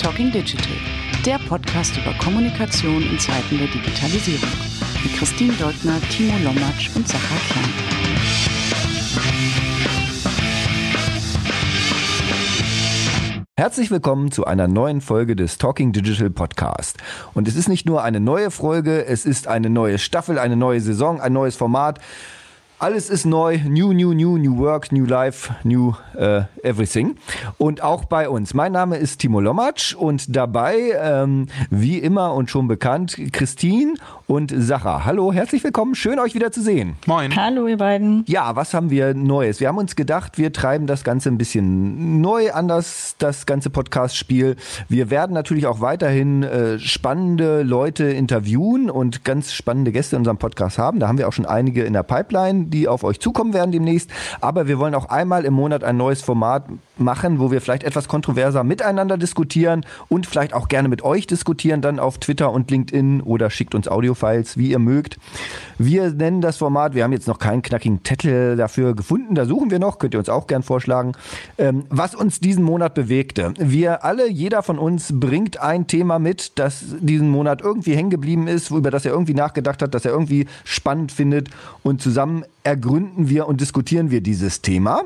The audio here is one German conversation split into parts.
Talking Digital, der Podcast über Kommunikation in Zeiten der Digitalisierung. Mit Christine Deutner, Timo Lommatsch und Sacha Klein. Herzlich willkommen zu einer neuen Folge des Talking Digital Podcast. Und es ist nicht nur eine neue Folge, es ist eine neue Staffel, eine neue Saison, ein neues Format. Alles ist neu, new, new, new, new work, new life, new uh, everything. Und auch bei uns. Mein Name ist Timo Lommatsch und dabei, ähm, wie immer und schon bekannt, Christine und Sacha. Hallo, herzlich willkommen, schön euch wieder zu sehen. Moin. Hallo ihr beiden. Ja, was haben wir Neues? Wir haben uns gedacht, wir treiben das Ganze ein bisschen neu anders, das ganze Podcast-Spiel. Wir werden natürlich auch weiterhin äh, spannende Leute interviewen und ganz spannende Gäste in unserem Podcast haben. Da haben wir auch schon einige in der Pipeline die auf euch zukommen werden demnächst. Aber wir wollen auch einmal im Monat ein neues Format machen, wo wir vielleicht etwas kontroverser miteinander diskutieren und vielleicht auch gerne mit euch diskutieren, dann auf Twitter und LinkedIn oder schickt uns Audiofiles, wie ihr mögt. Wir nennen das Format, wir haben jetzt noch keinen knackigen Titel dafür gefunden, da suchen wir noch, könnt ihr uns auch gern vorschlagen, ähm, was uns diesen Monat bewegte. Wir alle, jeder von uns bringt ein Thema mit, das diesen Monat irgendwie hängen geblieben ist, über das er irgendwie nachgedacht hat, das er irgendwie spannend findet und zusammen ergründen wir und diskutieren wir dieses Thema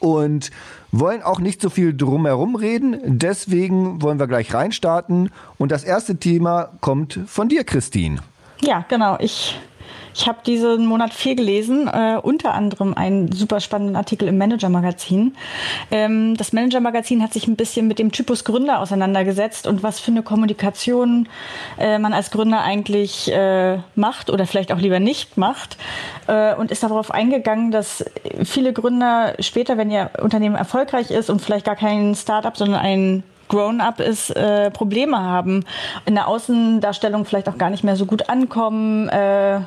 und wollen auch nicht so viel drumherum reden. Deswegen wollen wir gleich reinstarten. Und das erste Thema kommt von dir, Christine. Ja, genau. Ich ich habe diesen Monat viel gelesen, äh, unter anderem einen super spannenden Artikel im Manager-Magazin. Ähm, das Manager-Magazin hat sich ein bisschen mit dem Typus Gründer auseinandergesetzt und was für eine Kommunikation äh, man als Gründer eigentlich äh, macht oder vielleicht auch lieber nicht macht äh, und ist darauf eingegangen, dass viele Gründer später, wenn ihr Unternehmen erfolgreich ist und vielleicht gar kein Startup, sondern ein Grown-up ist, äh, Probleme haben, in der Außendarstellung vielleicht auch gar nicht mehr so gut ankommen. Äh,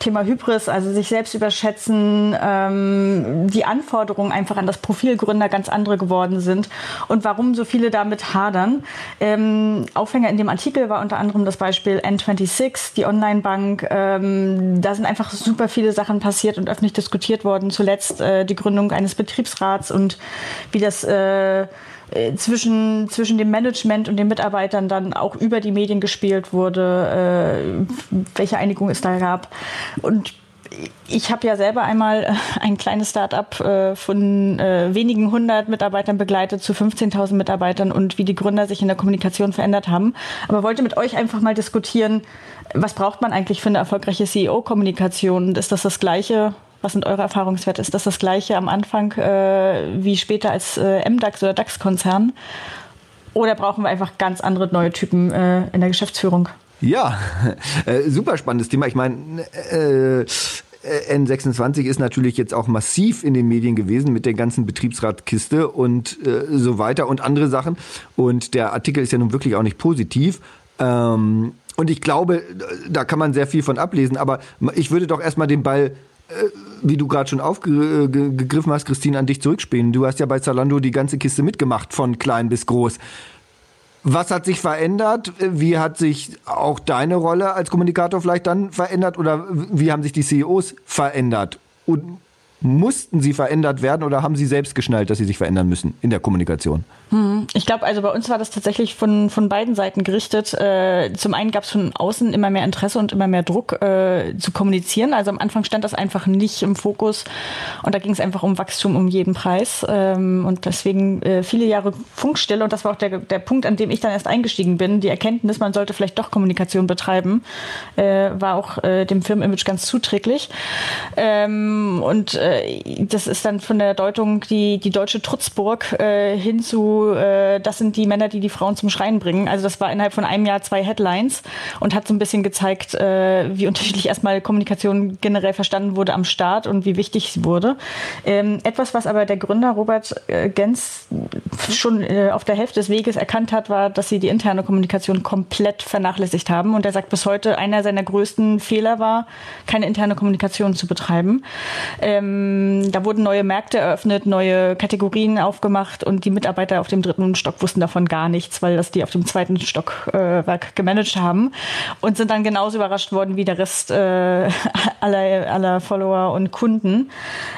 Thema Hybris, also sich selbst überschätzen, ähm, die Anforderungen einfach an das Profil Gründer ganz andere geworden sind und warum so viele damit hadern. Ähm, Aufhänger in dem Artikel war unter anderem das Beispiel N26, die Online-Bank. Ähm, da sind einfach super viele Sachen passiert und öffentlich diskutiert worden. Zuletzt äh, die Gründung eines Betriebsrats und wie das äh, zwischen, zwischen dem Management und den Mitarbeitern dann auch über die Medien gespielt wurde, äh, welche Einigung es da gab. Und ich habe ja selber einmal äh, ein kleines Start-up äh, von äh, wenigen hundert Mitarbeitern begleitet zu 15.000 Mitarbeitern und wie die Gründer sich in der Kommunikation verändert haben. Aber wollte mit euch einfach mal diskutieren, was braucht man eigentlich für eine erfolgreiche CEO-Kommunikation? Ist das das Gleiche, was sind eure Erfahrungswerte? Ist das das gleiche am Anfang äh, wie später als äh, MDAX oder DAX-Konzern? Oder brauchen wir einfach ganz andere neue Typen äh, in der Geschäftsführung? Ja, äh, super spannendes Thema. Ich meine, äh, N26 ist natürlich jetzt auch massiv in den Medien gewesen mit der ganzen Betriebsratkiste und äh, so weiter und andere Sachen. Und der Artikel ist ja nun wirklich auch nicht positiv. Ähm, und ich glaube, da kann man sehr viel von ablesen. Aber ich würde doch erstmal den Ball wie du gerade schon aufgegriffen hast, Christine, an dich zurückspielen. Du hast ja bei Zalando die ganze Kiste mitgemacht, von klein bis groß. Was hat sich verändert? Wie hat sich auch deine Rolle als Kommunikator vielleicht dann verändert? Oder wie haben sich die CEOs verändert? Und mussten sie verändert werden oder haben sie selbst geschnallt, dass sie sich verändern müssen in der Kommunikation? Hm, ich glaube, also bei uns war das tatsächlich von, von beiden Seiten gerichtet. Äh, zum einen gab es von außen immer mehr Interesse und immer mehr Druck äh, zu kommunizieren. Also am Anfang stand das einfach nicht im Fokus und da ging es einfach um Wachstum um jeden Preis. Ähm, und deswegen äh, viele Jahre Funkstille und das war auch der, der Punkt, an dem ich dann erst eingestiegen bin. Die Erkenntnis, man sollte vielleicht doch Kommunikation betreiben, äh, war auch äh, dem Firmenimage ganz zuträglich. Ähm, und äh, das ist dann von der Deutung die, die deutsche Trutzburg hin zu äh, das sind die Männer, die die Frauen zum Schreien bringen. Also das war innerhalb von einem Jahr zwei Headlines und hat so ein bisschen gezeigt, äh, wie unterschiedlich erstmal Kommunikation generell verstanden wurde am Start und wie wichtig sie wurde. Ähm, etwas, was aber der Gründer Robert äh, Gens schon äh, auf der Hälfte des Weges erkannt hat, war, dass sie die interne Kommunikation komplett vernachlässigt haben. Und er sagt bis heute, einer seiner größten Fehler war, keine interne Kommunikation zu betreiben. Ähm, da wurden neue Märkte eröffnet, neue Kategorien aufgemacht und die Mitarbeiter auf dem dritten Stock wussten davon gar nichts, weil das die auf dem zweiten Stockwerk äh, gemanagt haben und sind dann genauso überrascht worden wie der Rest äh, aller, aller Follower und Kunden.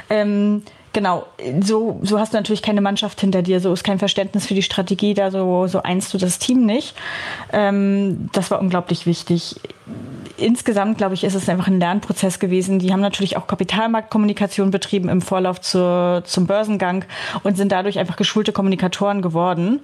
Ähm, Genau, so, so hast du natürlich keine Mannschaft hinter dir, so ist kein Verständnis für die Strategie da, so, so einst du das Team nicht. Ähm, das war unglaublich wichtig insgesamt, glaube ich, ist es einfach ein Lernprozess gewesen. Die haben natürlich auch Kapitalmarktkommunikation betrieben im Vorlauf zur, zum Börsengang und sind dadurch einfach geschulte Kommunikatoren geworden.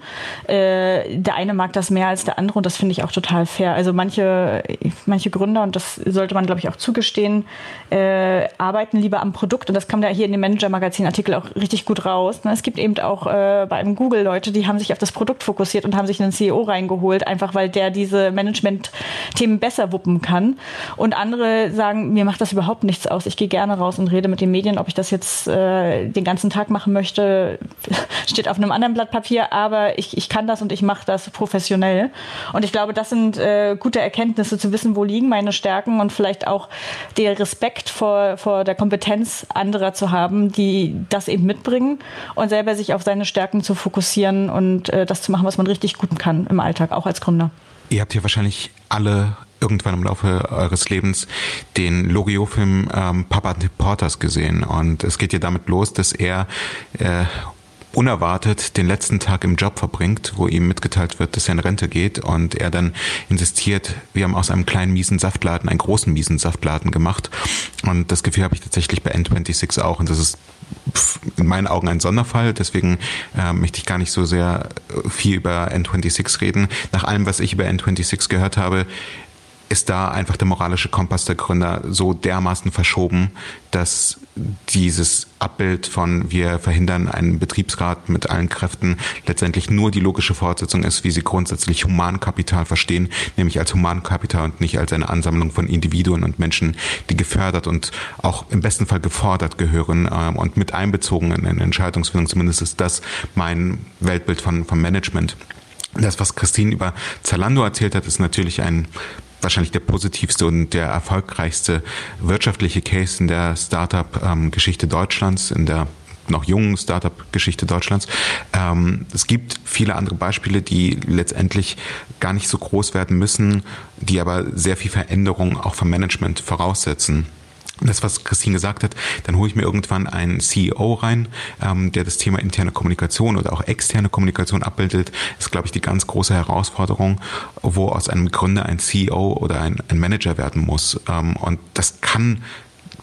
Äh, der eine mag das mehr als der andere und das finde ich auch total fair. Also manche, manche Gründer, und das sollte man, glaube ich, auch zugestehen, äh, arbeiten lieber am Produkt und das kam da hier in dem Manager-Magazin-Artikel auch richtig gut raus. Ne? Es gibt eben auch äh, bei einem Google Leute, die haben sich auf das Produkt fokussiert und haben sich einen CEO reingeholt, einfach weil der diese Management-Themen besser wuppen kann. Und andere sagen, mir macht das überhaupt nichts aus. Ich gehe gerne raus und rede mit den Medien. Ob ich das jetzt äh, den ganzen Tag machen möchte, steht auf einem anderen Blatt Papier. Aber ich, ich kann das und ich mache das professionell. Und ich glaube, das sind äh, gute Erkenntnisse, zu wissen, wo liegen meine Stärken und vielleicht auch der Respekt vor, vor der Kompetenz anderer zu haben, die das eben mitbringen und selber sich auf seine Stärken zu fokussieren und äh, das zu machen, was man richtig gut kann im Alltag, auch als Gründer. Ihr habt ja wahrscheinlich alle irgendwann im Laufe eures Lebens den Loriot-Film ähm, Papa Porters gesehen. Und es geht ja damit los, dass er äh, unerwartet den letzten Tag im Job verbringt, wo ihm mitgeteilt wird, dass er in Rente geht und er dann insistiert, wir haben aus einem kleinen miesen Saftladen einen großen miesen Saftladen gemacht und das Gefühl habe ich tatsächlich bei N26 auch und das ist in meinen Augen ein Sonderfall, deswegen äh, möchte ich gar nicht so sehr viel über N26 reden. Nach allem, was ich über N26 gehört habe, ist da einfach der moralische Kompass der Gründer so dermaßen verschoben, dass dieses Abbild von wir verhindern einen Betriebsrat mit allen Kräften letztendlich nur die logische Fortsetzung ist, wie sie grundsätzlich Humankapital verstehen, nämlich als Humankapital und nicht als eine Ansammlung von Individuen und Menschen, die gefördert und auch im besten Fall gefordert gehören äh, und mit einbezogen in eine Entscheidungsfindung. Zumindest ist das mein Weltbild von, von Management. Das, was Christine über Zalando erzählt hat, ist natürlich ein wahrscheinlich der positivste und der erfolgreichste wirtschaftliche Case in der Startup-Geschichte Deutschlands, in der noch jungen Startup-Geschichte Deutschlands. Ähm, es gibt viele andere Beispiele, die letztendlich gar nicht so groß werden müssen, die aber sehr viel Veränderung auch vom Management voraussetzen das, was Christine gesagt hat, dann hole ich mir irgendwann einen CEO rein, ähm, der das Thema interne Kommunikation oder auch externe Kommunikation abbildet. Das ist, glaube ich, die ganz große Herausforderung, wo aus einem Gründer ein CEO oder ein, ein Manager werden muss. Ähm, und das kann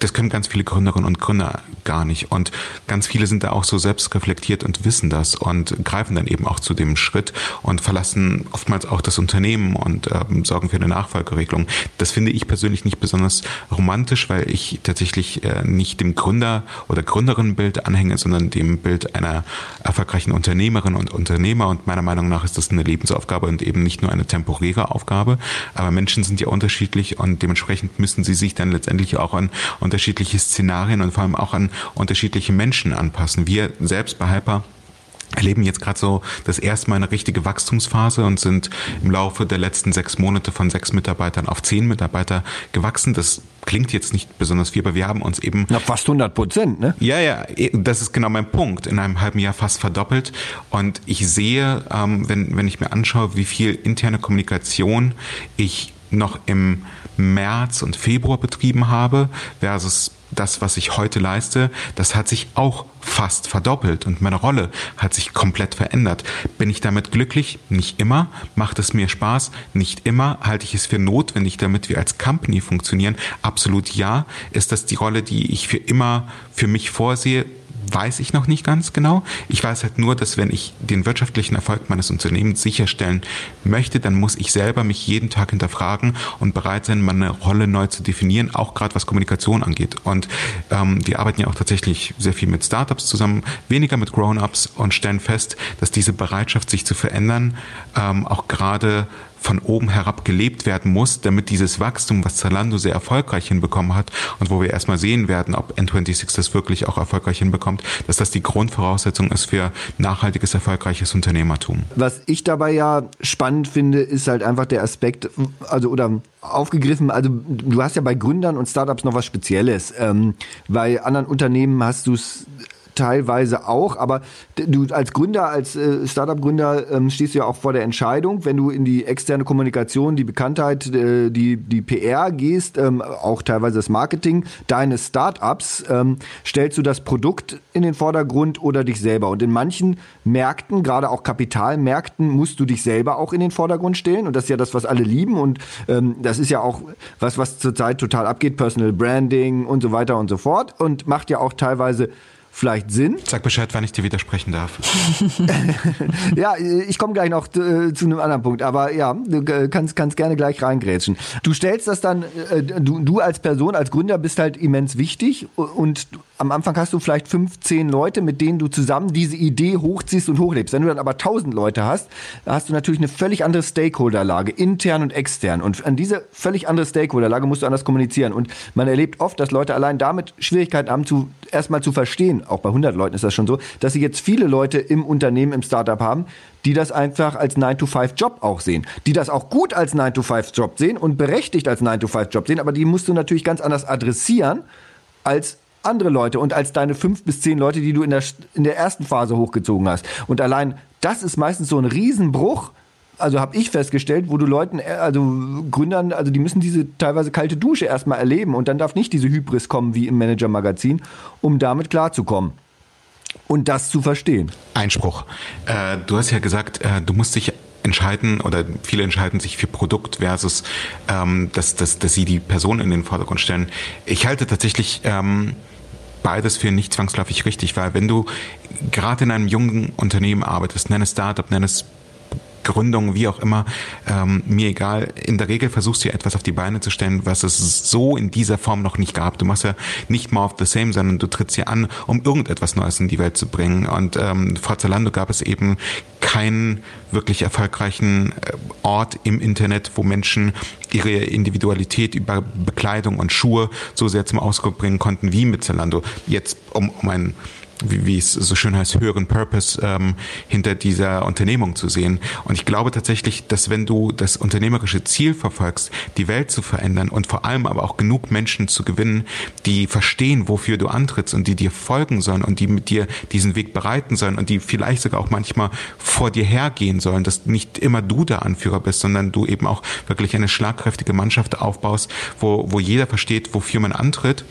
das können ganz viele Gründerinnen und Gründer gar nicht. Und ganz viele sind da auch so selbstreflektiert und wissen das und greifen dann eben auch zu dem Schritt und verlassen oftmals auch das Unternehmen und ähm, sorgen für eine Nachfolgeregelung. Das finde ich persönlich nicht besonders romantisch, weil ich tatsächlich äh, nicht dem Gründer oder Gründerinnenbild anhänge, sondern dem Bild einer erfolgreichen Unternehmerin und Unternehmer. Und meiner Meinung nach ist das eine Lebensaufgabe und eben nicht nur eine temporäre Aufgabe. Aber Menschen sind ja unterschiedlich und dementsprechend müssen sie sich dann letztendlich auch an unterschiedliche Szenarien und vor allem auch an unterschiedliche Menschen anpassen. Wir selbst bei Hyper erleben jetzt gerade so das erste Mal eine richtige Wachstumsphase und sind im Laufe der letzten sechs Monate von sechs Mitarbeitern auf zehn Mitarbeiter gewachsen. Das klingt jetzt nicht besonders viel, aber wir haben uns eben... Na, fast 100 Prozent, ne? Ja, ja, das ist genau mein Punkt. In einem halben Jahr fast verdoppelt. Und ich sehe, ähm, wenn, wenn ich mir anschaue, wie viel interne Kommunikation ich noch im März und Februar betrieben habe, versus das, was ich heute leiste, das hat sich auch fast verdoppelt und meine Rolle hat sich komplett verändert. Bin ich damit glücklich? Nicht immer. Macht es mir Spaß? Nicht immer. Halte ich es für notwendig, damit wir als Company funktionieren? Absolut ja. Ist das die Rolle, die ich für immer für mich vorsehe? Weiß ich noch nicht ganz genau. Ich weiß halt nur, dass wenn ich den wirtschaftlichen Erfolg meines Unternehmens sicherstellen möchte, dann muss ich selber mich jeden Tag hinterfragen und bereit sein, meine Rolle neu zu definieren, auch gerade was Kommunikation angeht. Und ähm, wir arbeiten ja auch tatsächlich sehr viel mit Startups zusammen, weniger mit Grown-ups und stellen fest, dass diese Bereitschaft, sich zu verändern, ähm, auch gerade von oben herab gelebt werden muss, damit dieses Wachstum, was Zalando sehr erfolgreich hinbekommen hat und wo wir erstmal sehen werden, ob N26 das wirklich auch erfolgreich hinbekommt, dass das die Grundvoraussetzung ist für nachhaltiges, erfolgreiches Unternehmertum. Was ich dabei ja spannend finde, ist halt einfach der Aspekt, also oder aufgegriffen, also du hast ja bei Gründern und Startups noch was Spezielles. Ähm, bei anderen Unternehmen hast du es teilweise auch, aber du als Gründer, als äh, Startup-Gründer ähm, stehst du ja auch vor der Entscheidung, wenn du in die externe Kommunikation, die Bekanntheit, äh, die, die PR gehst, ähm, auch teilweise das Marketing deines Startups, ähm, stellst du das Produkt in den Vordergrund oder dich selber. Und in manchen Märkten, gerade auch Kapitalmärkten, musst du dich selber auch in den Vordergrund stellen. Und das ist ja das, was alle lieben. Und ähm, das ist ja auch was, was zurzeit total abgeht, Personal Branding und so weiter und so fort. Und macht ja auch teilweise vielleicht Sinn. Sag Bescheid, wann ich dir widersprechen darf. ja, ich komme gleich noch äh, zu einem anderen Punkt, aber ja, du kannst, kannst gerne gleich reingrätschen. Du stellst das dann, äh, du, du als Person, als Gründer bist halt immens wichtig und am Anfang hast du vielleicht 15 Leute, mit denen du zusammen diese Idee hochziehst und hochlebst. Wenn du dann aber 1000 Leute hast, hast du natürlich eine völlig andere Stakeholderlage, intern und extern. Und an diese völlig andere Stakeholderlage musst du anders kommunizieren. Und man erlebt oft, dass Leute allein damit Schwierigkeiten haben, zu, erstmal zu verstehen, auch bei 100 Leuten ist das schon so, dass sie jetzt viele Leute im Unternehmen, im Startup haben, die das einfach als 9-to-5-Job auch sehen. Die das auch gut als 9-to-5-Job sehen und berechtigt als 9-to-5-Job sehen, aber die musst du natürlich ganz anders adressieren als andere Leute und als deine fünf bis zehn Leute, die du in der, in der ersten Phase hochgezogen hast. Und allein das ist meistens so ein Riesenbruch, also habe ich festgestellt, wo du Leuten, äh, also Gründern, also die müssen diese teilweise kalte Dusche erstmal erleben und dann darf nicht diese Hybris kommen wie im Manager-Magazin, um damit klarzukommen und das zu verstehen. Einspruch. Äh, du hast ja gesagt, äh, du musst dich entscheiden oder viele entscheiden sich für Produkt versus, ähm, dass, dass, dass sie die Person in den Vordergrund stellen. Ich halte tatsächlich ähm, beides für nicht zwangsläufig richtig, weil wenn du gerade in einem jungen Unternehmen arbeitest, nenn es Startup, nenn es Gründung, wie auch immer, ähm, mir egal. In der Regel versuchst du ja etwas auf die Beine zu stellen, was es so in dieser Form noch nicht gab. Du machst ja nicht more of the same, sondern du trittst ja an, um irgendetwas Neues in die Welt zu bringen. Und ähm, vor Zalando gab es eben keinen wirklich erfolgreichen äh, Ort im Internet, wo Menschen ihre Individualität über Bekleidung und Schuhe so sehr zum Ausdruck bringen konnten wie mit Zalando. Jetzt um, um ein wie, wie es so schön heißt, höheren Purpose ähm, hinter dieser Unternehmung zu sehen. Und ich glaube tatsächlich, dass wenn du das unternehmerische Ziel verfolgst, die Welt zu verändern und vor allem aber auch genug Menschen zu gewinnen, die verstehen, wofür du antrittst und die dir folgen sollen und die mit dir diesen Weg bereiten sollen und die vielleicht sogar auch manchmal vor dir hergehen sollen, dass nicht immer du der Anführer bist, sondern du eben auch wirklich eine schlagkräftige Mannschaft aufbaust, wo, wo jeder versteht, wofür man antritt,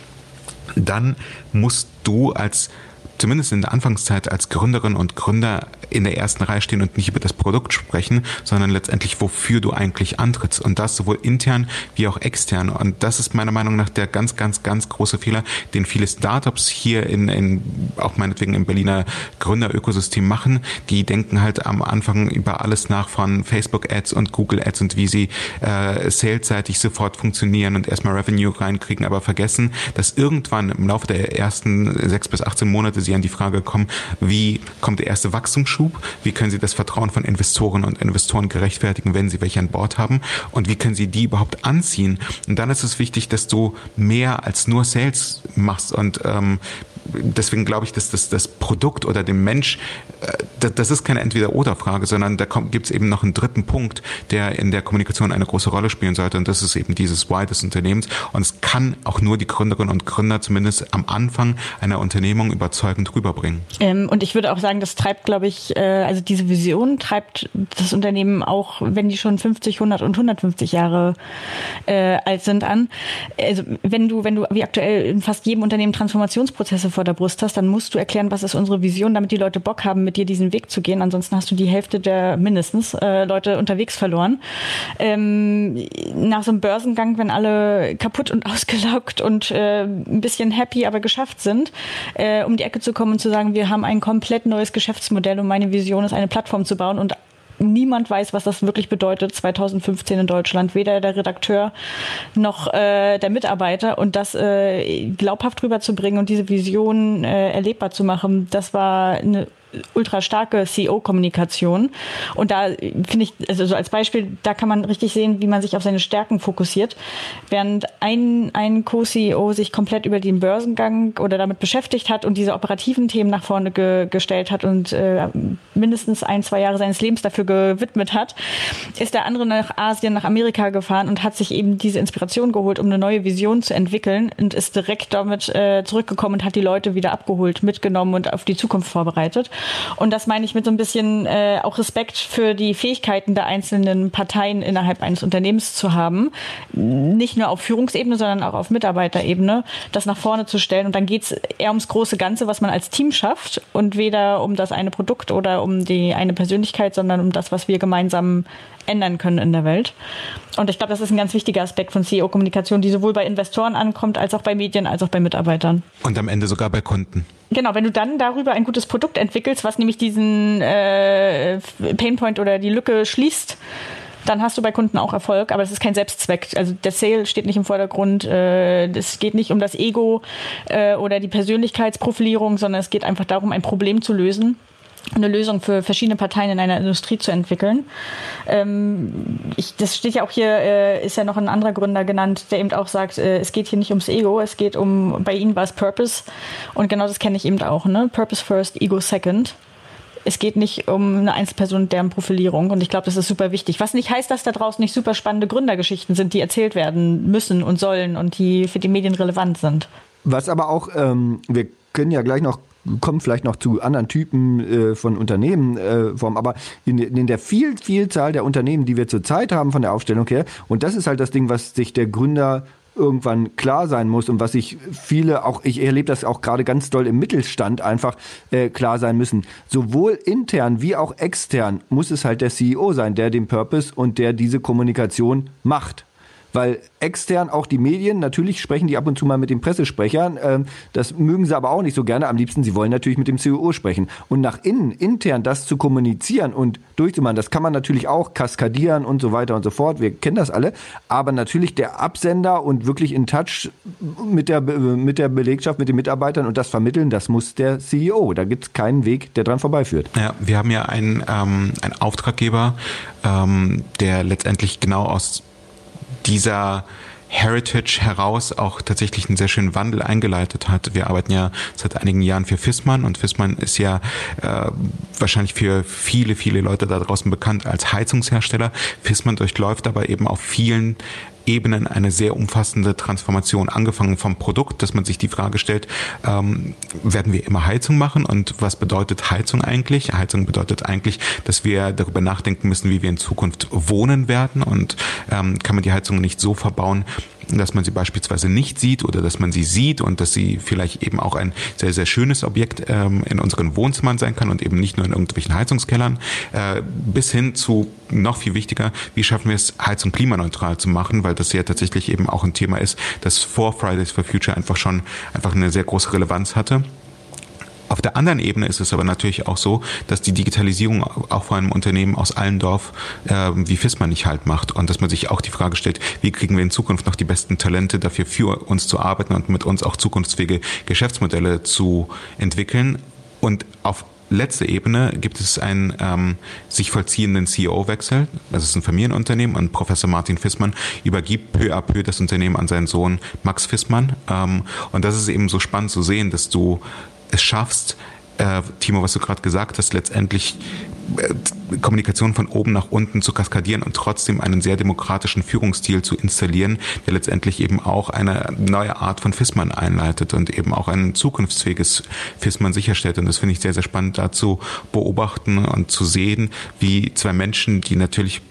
dann musst du als zumindest in der Anfangszeit als Gründerin und Gründer in der ersten Reihe stehen und nicht über das Produkt sprechen, sondern letztendlich, wofür du eigentlich antrittst. Und das sowohl intern wie auch extern. Und das ist meiner Meinung nach der ganz, ganz, ganz große Fehler, den viele Startups hier in, in auch meinetwegen im Berliner Gründerökosystem machen. Die denken halt am Anfang über alles nach von Facebook-Ads und Google-Ads und wie sie äh, salesseitig sofort funktionieren und erstmal Revenue reinkriegen, aber vergessen, dass irgendwann im Laufe der ersten sechs bis 18 Monate sie an die Frage kommen, wie kommt der erste Wachstumsschub? Wie können Sie das Vertrauen von Investoren und Investoren gerechtfertigen, wenn Sie welche an Bord haben? Und wie können Sie die überhaupt anziehen? Und dann ist es wichtig, dass du mehr als nur Sales machst und ähm, deswegen glaube ich, dass das, das Produkt oder dem Mensch, äh, das ist keine Entweder-Oder-Frage, sondern da gibt es eben noch einen dritten Punkt, der in der Kommunikation eine große Rolle spielen sollte und das ist eben dieses Why des Unternehmens und es kann auch nur die Gründerinnen und Gründer zumindest am Anfang einer Unternehmung überzeugend rüberbringen. Ähm, und ich würde auch sagen, das treibt, glaube ich, äh, also diese Vision treibt das Unternehmen auch, wenn die schon 50, 100 und 150 Jahre äh, alt sind, an. Also wenn du, wenn du wie aktuell in fast jedem Unternehmen Transformationsprozesse vor der Brust hast, dann musst du erklären, was ist unsere Vision, damit die Leute Bock haben, mit dir diesen Weg zu gehen. Ansonsten hast du die Hälfte der mindestens äh, Leute unterwegs verloren. Ähm, nach so einem Börsengang, wenn alle kaputt und ausgelaugt und äh, ein bisschen happy, aber geschafft sind, äh, um die Ecke zu kommen und zu sagen, wir haben ein komplett neues Geschäftsmodell und meine Vision ist, eine Plattform zu bauen und niemand weiß, was das wirklich bedeutet 2015 in Deutschland. Weder der Redakteur noch äh, der Mitarbeiter. Und das äh, glaubhaft rüberzubringen und diese Vision äh, erlebbar zu machen, das war eine ultra starke CEO-Kommunikation. Und da finde ich, also so als Beispiel, da kann man richtig sehen, wie man sich auf seine Stärken fokussiert. Während ein, ein Co-CEO sich komplett über den Börsengang oder damit beschäftigt hat und diese operativen Themen nach vorne ge gestellt hat und äh, mindestens ein, zwei Jahre seines Lebens dafür gewidmet hat, ist der andere nach Asien, nach Amerika gefahren und hat sich eben diese Inspiration geholt, um eine neue Vision zu entwickeln und ist direkt damit äh, zurückgekommen und hat die Leute wieder abgeholt, mitgenommen und auf die Zukunft vorbereitet. Und das meine ich mit so ein bisschen äh, auch Respekt für die Fähigkeiten der einzelnen Parteien innerhalb eines Unternehmens zu haben, nicht nur auf Führungsebene, sondern auch auf Mitarbeiterebene, das nach vorne zu stellen. Und dann geht es eher ums große Ganze, was man als Team schafft und weder um das eine Produkt oder um die eine Persönlichkeit, sondern um das, was wir gemeinsam ändern können in der Welt. Und ich glaube, das ist ein ganz wichtiger Aspekt von CEO-Kommunikation, die sowohl bei Investoren ankommt, als auch bei Medien, als auch bei Mitarbeitern. Und am Ende sogar bei Kunden. Genau, wenn du dann darüber ein gutes Produkt entwickelst, was nämlich diesen äh, Painpoint oder die Lücke schließt, dann hast du bei Kunden auch Erfolg, aber es ist kein Selbstzweck. Also der Sale steht nicht im Vordergrund. Äh, es geht nicht um das Ego äh, oder die Persönlichkeitsprofilierung, sondern es geht einfach darum, ein Problem zu lösen eine Lösung für verschiedene Parteien in einer Industrie zu entwickeln. Ähm, ich, das steht ja auch hier, äh, ist ja noch ein anderer Gründer genannt, der eben auch sagt, äh, es geht hier nicht ums Ego, es geht um, bei ihnen war es Purpose. Und genau das kenne ich eben auch, ne? Purpose first, Ego second es geht nicht um eine Einzelperson deren Profilierung und ich glaube, das ist super wichtig. Was nicht heißt, dass da draußen nicht super spannende Gründergeschichten sind, die erzählt werden müssen und sollen und die für die Medien relevant sind. Was aber auch, ähm, wir können ja gleich noch kommen vielleicht noch zu anderen Typen äh, von Unternehmen äh, vom, aber in, in der viel, Vielzahl der Unternehmen, die wir zurzeit haben von der Aufstellung her, und das ist halt das Ding, was sich der Gründer irgendwann klar sein muss und was sich viele, auch ich erlebe das auch gerade ganz doll im Mittelstand, einfach äh, klar sein müssen. Sowohl intern wie auch extern muss es halt der CEO sein, der den Purpose und der diese Kommunikation macht weil extern auch die Medien, natürlich sprechen die ab und zu mal mit den Pressesprechern, ähm, das mögen sie aber auch nicht so gerne. Am liebsten, sie wollen natürlich mit dem CEO sprechen. Und nach innen, intern das zu kommunizieren und durchzumachen, das kann man natürlich auch kaskadieren und so weiter und so fort. Wir kennen das alle. Aber natürlich der Absender und wirklich in Touch mit der, mit der Belegschaft, mit den Mitarbeitern und das vermitteln, das muss der CEO. Da gibt es keinen Weg, der dran vorbeiführt. Ja, wir haben ja einen, ähm, einen Auftraggeber, ähm, der letztendlich genau aus dieser Heritage heraus auch tatsächlich einen sehr schönen Wandel eingeleitet hat. Wir arbeiten ja seit einigen Jahren für Fissmann und Fissmann ist ja äh, wahrscheinlich für viele, viele Leute da draußen bekannt als Heizungshersteller. Fissmann durchläuft aber eben auf vielen Ebenen eine sehr umfassende Transformation, angefangen vom Produkt, dass man sich die Frage stellt, ähm, werden wir immer Heizung machen und was bedeutet Heizung eigentlich? Heizung bedeutet eigentlich, dass wir darüber nachdenken müssen, wie wir in Zukunft wohnen werden und ähm, kann man die Heizung nicht so verbauen, dass man sie beispielsweise nicht sieht oder dass man sie sieht und dass sie vielleicht eben auch ein sehr, sehr schönes Objekt ähm, in unseren Wohnzimmern sein kann und eben nicht nur in irgendwelchen Heizungskellern, äh, bis hin zu noch viel wichtiger, wie schaffen wir es, Heizung klimaneutral zu machen, weil das ja tatsächlich eben auch ein Thema ist, das vor Fridays for Future einfach schon einfach eine sehr große Relevanz hatte. Auf der anderen Ebene ist es aber natürlich auch so, dass die Digitalisierung auch vor einem Unternehmen aus Allendorf äh, wie FISMA nicht halt macht und dass man sich auch die Frage stellt, wie kriegen wir in Zukunft noch die besten Talente dafür für uns zu arbeiten und mit uns auch zukunftsfähige Geschäftsmodelle zu entwickeln. Und auf letzter Ebene gibt es einen ähm, sich vollziehenden CEO-Wechsel. Das ist ein Familienunternehmen und Professor Martin Fissmann übergibt peu à peu das Unternehmen an seinen Sohn Max Fissmann. Ähm, und das ist eben so spannend zu sehen, dass du es schaffst, äh, Timo, was du gerade gesagt hast, letztendlich äh, Kommunikation von oben nach unten zu kaskadieren und trotzdem einen sehr demokratischen Führungsstil zu installieren, der letztendlich eben auch eine neue Art von FISMAN einleitet und eben auch ein zukunftsfähiges FISMAN sicherstellt. Und das finde ich sehr, sehr spannend dazu beobachten und zu sehen, wie zwei Menschen, die natürlich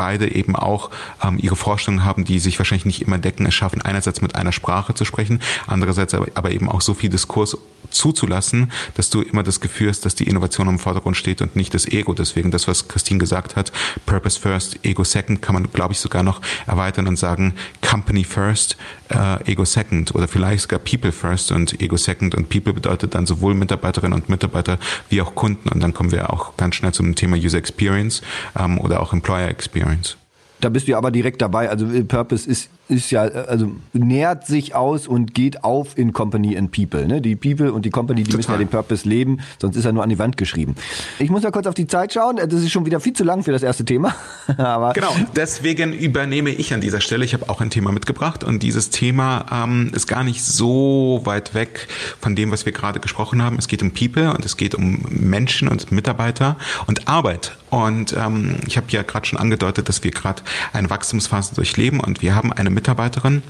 beide eben auch ähm, ihre Vorstellungen haben, die sich wahrscheinlich nicht immer decken, es schaffen, einerseits mit einer Sprache zu sprechen, andererseits aber, aber eben auch so viel Diskurs zuzulassen, dass du immer das Gefühl hast, dass die Innovation im Vordergrund steht und nicht das Ego. Deswegen das, was Christine gesagt hat, Purpose First, Ego Second, kann man, glaube ich, sogar noch erweitern und sagen, Company First, äh, Ego Second oder vielleicht sogar People First und Ego Second und People bedeutet dann sowohl Mitarbeiterinnen und Mitarbeiter wie auch Kunden und dann kommen wir auch ganz schnell zum Thema User Experience ähm, oder auch Employer Experience. Da bist du ja aber direkt dabei. Also äh, Purpose ist, ist ja, äh, also nähert sich aus und geht auf in Company and People. Ne? Die People und die Company, die Total. müssen ja den Purpose leben, sonst ist er nur an die Wand geschrieben. Ich muss mal kurz auf die Zeit schauen. Das ist schon wieder viel zu lang für das erste Thema. aber genau, deswegen übernehme ich an dieser Stelle. Ich habe auch ein Thema mitgebracht und dieses Thema ähm, ist gar nicht so weit weg von dem, was wir gerade gesprochen haben. Es geht um People und es geht um Menschen und Mitarbeiter und Arbeit. Und ähm, ich habe ja gerade schon angedeutet, dass wir gerade eine Wachstumsphase durchleben und wir haben eine Mitarbeiterin,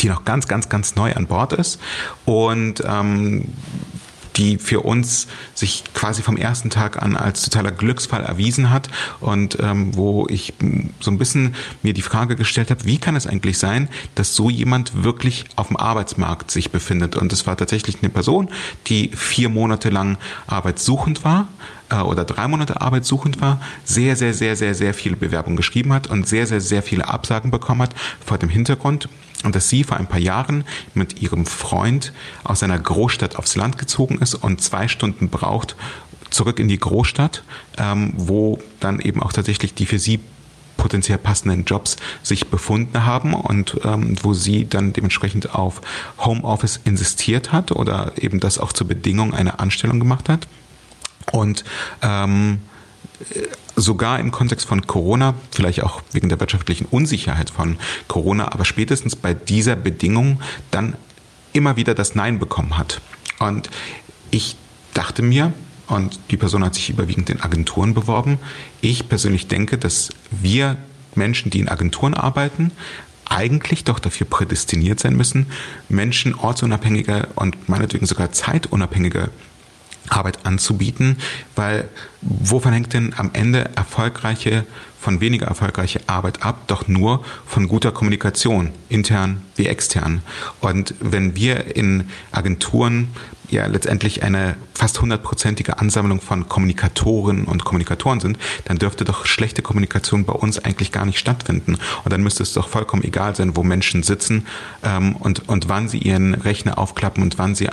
die noch ganz, ganz, ganz neu an Bord ist. Und ähm, die für uns sich quasi vom ersten Tag an als totaler Glücksfall erwiesen hat und ähm, wo ich so ein bisschen mir die Frage gestellt habe, wie kann es eigentlich sein, dass so jemand wirklich auf dem Arbeitsmarkt sich befindet? Und es war tatsächlich eine Person, die vier Monate lang arbeitssuchend war äh, oder drei Monate arbeitssuchend war, sehr, sehr, sehr, sehr, sehr viele Bewerbungen geschrieben hat und sehr, sehr, sehr viele Absagen bekommen hat vor dem Hintergrund, und dass sie vor ein paar Jahren mit ihrem Freund aus einer Großstadt aufs Land gezogen ist und zwei Stunden braucht zurück in die Großstadt, ähm, wo dann eben auch tatsächlich die für sie potenziell passenden Jobs sich befunden haben und ähm, wo sie dann dementsprechend auf Homeoffice insistiert hat oder eben das auch zur Bedingung einer Anstellung gemacht hat. Und ähm, sogar im Kontext von Corona, vielleicht auch wegen der wirtschaftlichen Unsicherheit von Corona, aber spätestens bei dieser Bedingung dann immer wieder das Nein bekommen hat. Und ich dachte mir, und die Person hat sich überwiegend in Agenturen beworben, ich persönlich denke, dass wir Menschen, die in Agenturen arbeiten, eigentlich doch dafür prädestiniert sein müssen, Menschen ortsunabhängige und meinetwegen sogar zeitunabhängige Arbeit anzubieten, weil wovon hängt denn am Ende erfolgreiche von weniger erfolgreiche Arbeit ab, doch nur von guter Kommunikation, intern wie extern. Und wenn wir in Agenturen ja letztendlich eine fast hundertprozentige Ansammlung von Kommunikatoren und Kommunikatoren sind, dann dürfte doch schlechte Kommunikation bei uns eigentlich gar nicht stattfinden. Und dann müsste es doch vollkommen egal sein, wo Menschen sitzen ähm, und, und wann sie ihren Rechner aufklappen und wann sie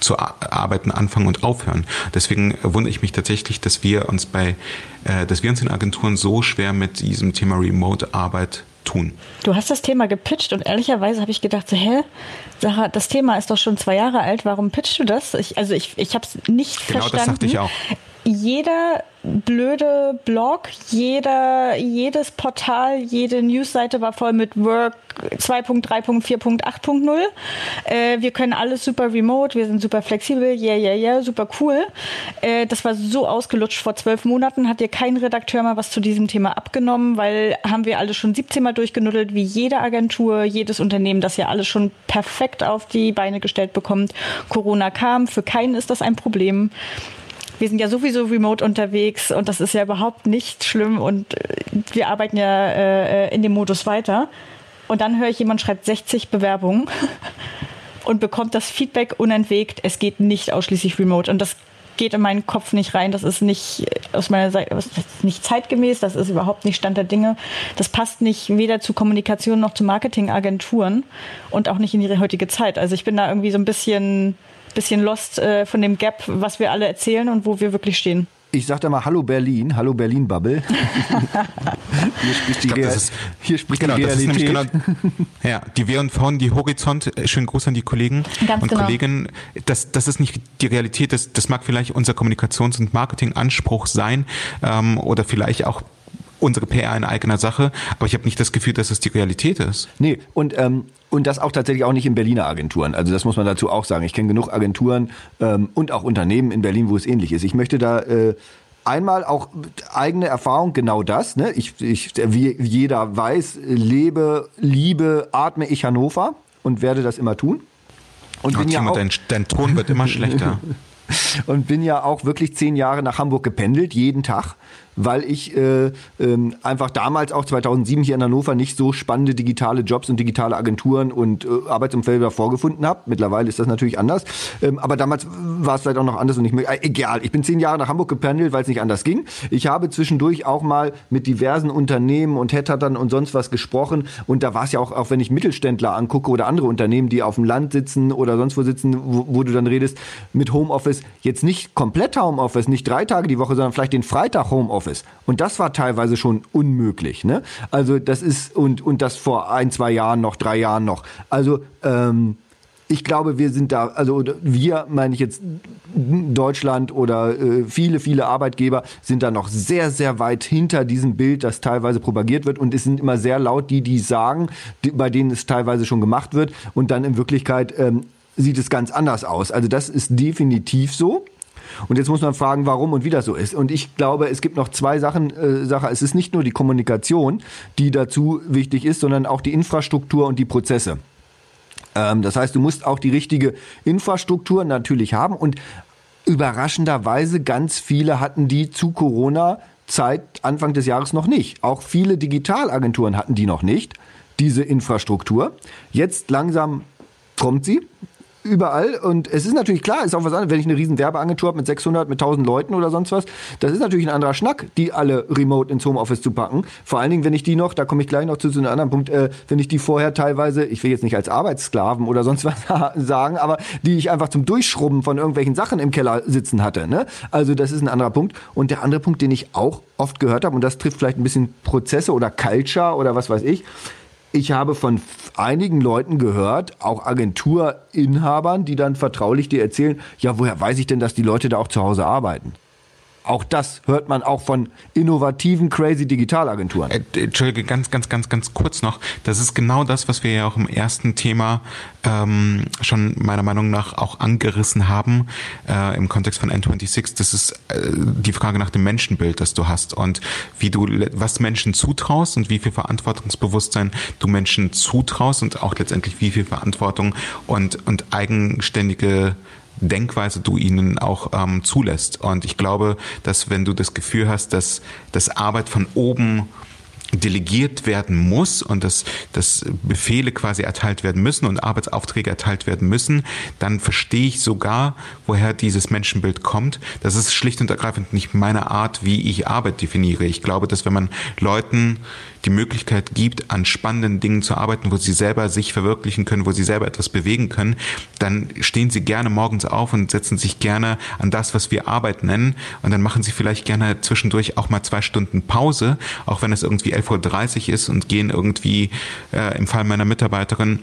zu arbeiten anfangen und aufhören. Deswegen wundere ich mich tatsächlich, dass wir uns bei, äh, dass wir uns in Agenturen so schwer mit diesem Thema Remote-Arbeit tun. Du hast das Thema gepitcht und ehrlicherweise habe ich gedacht, so, hä, Sarah, das Thema ist doch schon zwei Jahre alt, warum pitchst du das? Ich, also ich, ich habe es nicht genau verstanden. Genau, das dachte ich auch jeder blöde Blog, jeder, jedes Portal, jede Newsseite war voll mit Work 2.3.4.8.0. Äh, wir können alles super remote, wir sind super flexibel, yeah, yeah, yeah, super cool. Äh, das war so ausgelutscht vor zwölf Monaten, hat dir kein Redakteur mal was zu diesem Thema abgenommen, weil haben wir alles schon 17 Mal durchgenuddelt, wie jede Agentur, jedes Unternehmen, das ja alles schon perfekt auf die Beine gestellt bekommt. Corona kam, für keinen ist das ein Problem wir sind ja sowieso remote unterwegs und das ist ja überhaupt nicht schlimm und äh, wir arbeiten ja äh, in dem Modus weiter. Und dann höre ich, jemand schreibt 60 Bewerbungen und bekommt das Feedback unentwegt, es geht nicht ausschließlich remote. Und das geht in meinen Kopf nicht rein. Das ist nicht aus meiner Seite nicht zeitgemäß. Das ist überhaupt nicht Stand der Dinge. Das passt nicht weder zu Kommunikation noch zu Marketingagenturen und auch nicht in ihre heutige Zeit. Also ich bin da irgendwie so ein bisschen bisschen lost äh, von dem Gap, was wir alle erzählen und wo wir wirklich stehen. Ich sag da mal Hallo Berlin, Hallo Berlin Bubble. hier spricht die, glaub, Real ist, hier spricht genau, die Realität. Genau, ja, die W und V, die Horizont, äh, schönen Gruß an die Kollegen Ganz und genau. Kolleginnen. Das, das ist nicht die Realität, das, das mag vielleicht unser Kommunikations- und Marketinganspruch sein ähm, oder vielleicht auch unsere PR in eigener Sache, aber ich habe nicht das Gefühl, dass es die Realität ist. Nee, und ähm, und das auch tatsächlich auch nicht in Berliner Agenturen. Also das muss man dazu auch sagen. Ich kenne genug Agenturen ähm, und auch Unternehmen in Berlin, wo es ähnlich ist. Ich möchte da äh, einmal auch eigene Erfahrung, genau das. Ne? Ich, ich, wie jeder weiß, lebe, liebe, atme ich Hannover und werde das immer tun. Und oh, bin ja auch, dein, dein Ton wird immer schlechter. und bin ja auch wirklich zehn Jahre nach Hamburg gependelt, jeden Tag weil ich äh, ähm, einfach damals auch 2007 hier in Hannover nicht so spannende digitale Jobs und digitale Agenturen und äh, Arbeitsumfelder vorgefunden habe. Mittlerweile ist das natürlich anders, ähm, aber damals war es vielleicht auch noch anders und ich äh, egal. Ich bin zehn Jahre nach Hamburg gependelt, weil es nicht anders ging. Ich habe zwischendurch auch mal mit diversen Unternehmen und Headhuntern und sonst was gesprochen und da war es ja auch, auch wenn ich Mittelständler angucke oder andere Unternehmen, die auf dem Land sitzen oder sonst wo sitzen, wo, wo du dann redest, mit Homeoffice jetzt nicht komplett Homeoffice, nicht drei Tage die Woche, sondern vielleicht den Freitag Homeoffice Homeoffice. Und das war teilweise schon unmöglich. Ne? Also das ist, und, und das vor ein, zwei Jahren noch, drei Jahren noch. Also ähm, ich glaube, wir sind da, also wir, meine ich jetzt Deutschland oder äh, viele, viele Arbeitgeber sind da noch sehr, sehr weit hinter diesem Bild, das teilweise propagiert wird. Und es sind immer sehr laut die, die sagen, die, bei denen es teilweise schon gemacht wird. Und dann in Wirklichkeit ähm, sieht es ganz anders aus. Also das ist definitiv so. Und jetzt muss man fragen, warum und wie das so ist. Und ich glaube, es gibt noch zwei Sachen. Äh, Sache. Es ist nicht nur die Kommunikation, die dazu wichtig ist, sondern auch die Infrastruktur und die Prozesse. Ähm, das heißt, du musst auch die richtige Infrastruktur natürlich haben und überraschenderweise ganz viele hatten die zu Corona Zeit Anfang des Jahres noch nicht. Auch viele Digitalagenturen hatten die noch nicht, diese Infrastruktur. Jetzt langsam kommt sie überall. Und es ist natürlich klar, ist auch was anderes, wenn ich eine riesen Werbeagentur habe mit 600, mit 1000 Leuten oder sonst was. Das ist natürlich ein anderer Schnack, die alle remote ins Homeoffice zu packen. Vor allen Dingen, wenn ich die noch, da komme ich gleich noch zu, zu einem anderen Punkt, äh, wenn ich die vorher teilweise, ich will jetzt nicht als Arbeitssklaven oder sonst was sagen, aber die ich einfach zum Durchschrubben von irgendwelchen Sachen im Keller sitzen hatte. Ne? Also das ist ein anderer Punkt. Und der andere Punkt, den ich auch oft gehört habe, und das trifft vielleicht ein bisschen Prozesse oder Culture oder was weiß ich, ich habe von einigen Leuten gehört, auch Agenturinhabern, die dann vertraulich dir erzählen, ja, woher weiß ich denn, dass die Leute da auch zu Hause arbeiten? Auch das hört man auch von innovativen, crazy Digitalagenturen. Äh, Entschuldige, ganz, ganz, ganz, ganz kurz noch. Das ist genau das, was wir ja auch im ersten Thema ähm, schon meiner Meinung nach auch angerissen haben äh, im Kontext von N26. Das ist äh, die Frage nach dem Menschenbild, das du hast und wie du was Menschen zutraust und wie viel Verantwortungsbewusstsein du Menschen zutraust und auch letztendlich wie viel Verantwortung und und eigenständige Denkweise du ihnen auch ähm, zulässt. Und ich glaube, dass wenn du das Gefühl hast, dass das Arbeit von oben delegiert werden muss und dass, dass Befehle quasi erteilt werden müssen und Arbeitsaufträge erteilt werden müssen, dann verstehe ich sogar, woher dieses Menschenbild kommt. Das ist schlicht und ergreifend nicht meine Art, wie ich Arbeit definiere. Ich glaube, dass wenn man Leuten die Möglichkeit gibt, an spannenden Dingen zu arbeiten, wo sie selber sich verwirklichen können, wo sie selber etwas bewegen können, dann stehen sie gerne morgens auf und setzen sich gerne an das, was wir Arbeit nennen. Und dann machen sie vielleicht gerne zwischendurch auch mal zwei Stunden Pause, auch wenn es irgendwie 11.30 Uhr ist und gehen irgendwie äh, im Fall meiner Mitarbeiterin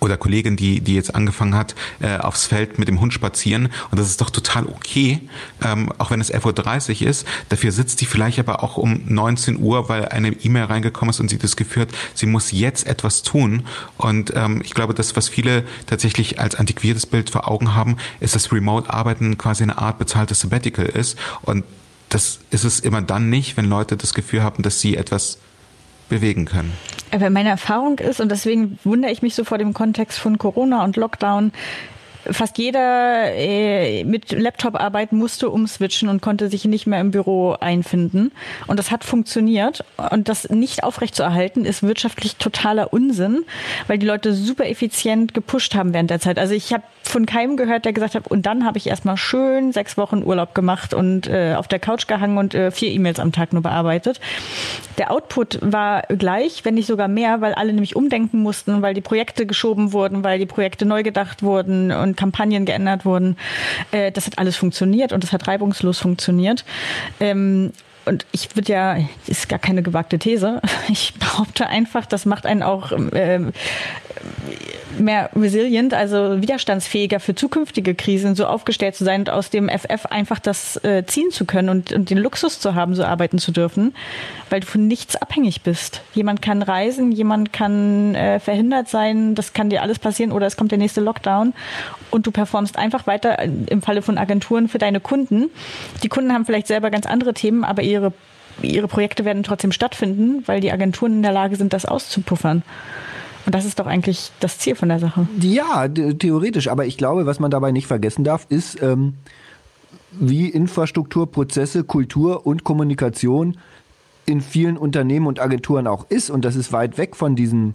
oder Kollegin, die, die jetzt angefangen hat, äh, aufs Feld mit dem Hund spazieren. Und das ist doch total okay, ähm, auch wenn es 11.30 Uhr ist. Dafür sitzt die vielleicht aber auch um 19 Uhr, weil eine E-Mail reingekommen ist und sie das geführt, sie muss jetzt etwas tun. Und ähm, ich glaube, das, was viele tatsächlich als antiquiertes Bild vor Augen haben, ist, dass Remote-Arbeiten quasi eine Art bezahltes Sabbatical ist. Und das ist es immer dann nicht, wenn Leute das Gefühl haben, dass sie etwas bewegen können. Aber meine Erfahrung ist, und deswegen wundere ich mich so vor dem Kontext von Corona und Lockdown, fast jeder äh, mit Laptop arbeiten musste umswitchen und konnte sich nicht mehr im Büro einfinden. Und das hat funktioniert. Und das nicht aufrechtzuerhalten ist wirtschaftlich totaler Unsinn, weil die Leute super effizient gepusht haben während der Zeit. Also ich habe von keinem gehört, der gesagt hat, und dann habe ich erstmal schön sechs Wochen Urlaub gemacht und äh, auf der Couch gehangen und äh, vier E-Mails am Tag nur bearbeitet. Der Output war gleich, wenn nicht sogar mehr, weil alle nämlich umdenken mussten, weil die Projekte geschoben wurden, weil die Projekte neu gedacht wurden und Kampagnen geändert wurden. Äh, das hat alles funktioniert und das hat reibungslos funktioniert. Ähm, und ich würde ja, ist gar keine gewagte These, ich behaupte einfach, das macht einen auch äh, mehr resilient, also widerstandsfähiger für zukünftige Krisen, so aufgestellt zu sein und aus dem FF einfach das äh, ziehen zu können und, und den Luxus zu haben, so arbeiten zu dürfen, weil du von nichts abhängig bist. Jemand kann reisen, jemand kann äh, verhindert sein, das kann dir alles passieren oder es kommt der nächste Lockdown und du performst einfach weiter im Falle von Agenturen für deine Kunden. Die Kunden haben vielleicht selber ganz andere Themen, aber ihre ihre Projekte werden trotzdem stattfinden, weil die Agenturen in der Lage sind, das auszupuffern. Und das ist doch eigentlich das Ziel von der Sache. Ja, theoretisch. Aber ich glaube, was man dabei nicht vergessen darf, ist, ähm, wie Infrastruktur, Prozesse, Kultur und Kommunikation in vielen Unternehmen und Agenturen auch ist. Und das ist weit weg von diesem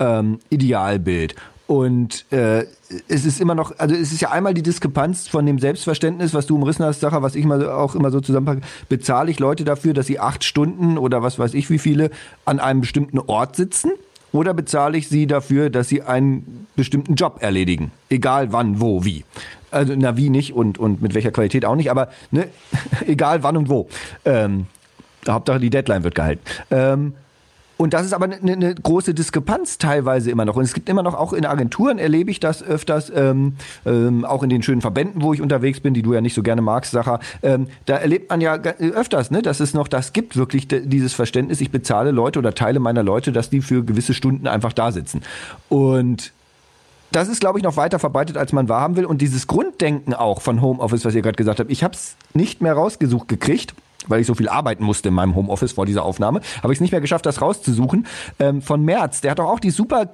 ähm, Idealbild. Und äh, es ist immer noch, also es ist ja einmal die Diskrepanz von dem Selbstverständnis, was du umrissen hast, Sache, was ich mal auch immer so zusammenpacke, bezahle ich Leute dafür, dass sie acht Stunden oder was weiß ich wie viele an einem bestimmten Ort sitzen oder bezahle ich sie dafür, dass sie einen bestimmten Job erledigen? Egal wann, wo, wie. Also, na, wie nicht und, und mit welcher Qualität auch nicht, aber ne, egal wann und wo. Ähm, Hauptsache die Deadline wird gehalten. Ähm, und das ist aber eine, eine große Diskrepanz teilweise immer noch. Und es gibt immer noch, auch in Agenturen erlebe ich das öfters, ähm, ähm, auch in den schönen Verbänden, wo ich unterwegs bin, die du ja nicht so gerne magst, Sacher. Ähm, da erlebt man ja öfters, ne, dass es noch das gibt, wirklich dieses Verständnis, ich bezahle Leute oder Teile meiner Leute, dass die für gewisse Stunden einfach da sitzen. Und das ist, glaube ich, noch weiter verbreitet, als man wahrhaben will. Und dieses Grunddenken auch von Homeoffice, was ihr gerade gesagt habt, ich habe es nicht mehr rausgesucht gekriegt weil ich so viel arbeiten musste in meinem Homeoffice vor dieser Aufnahme, habe ich es nicht mehr geschafft, das rauszusuchen. Ähm, von März, der hat doch auch die super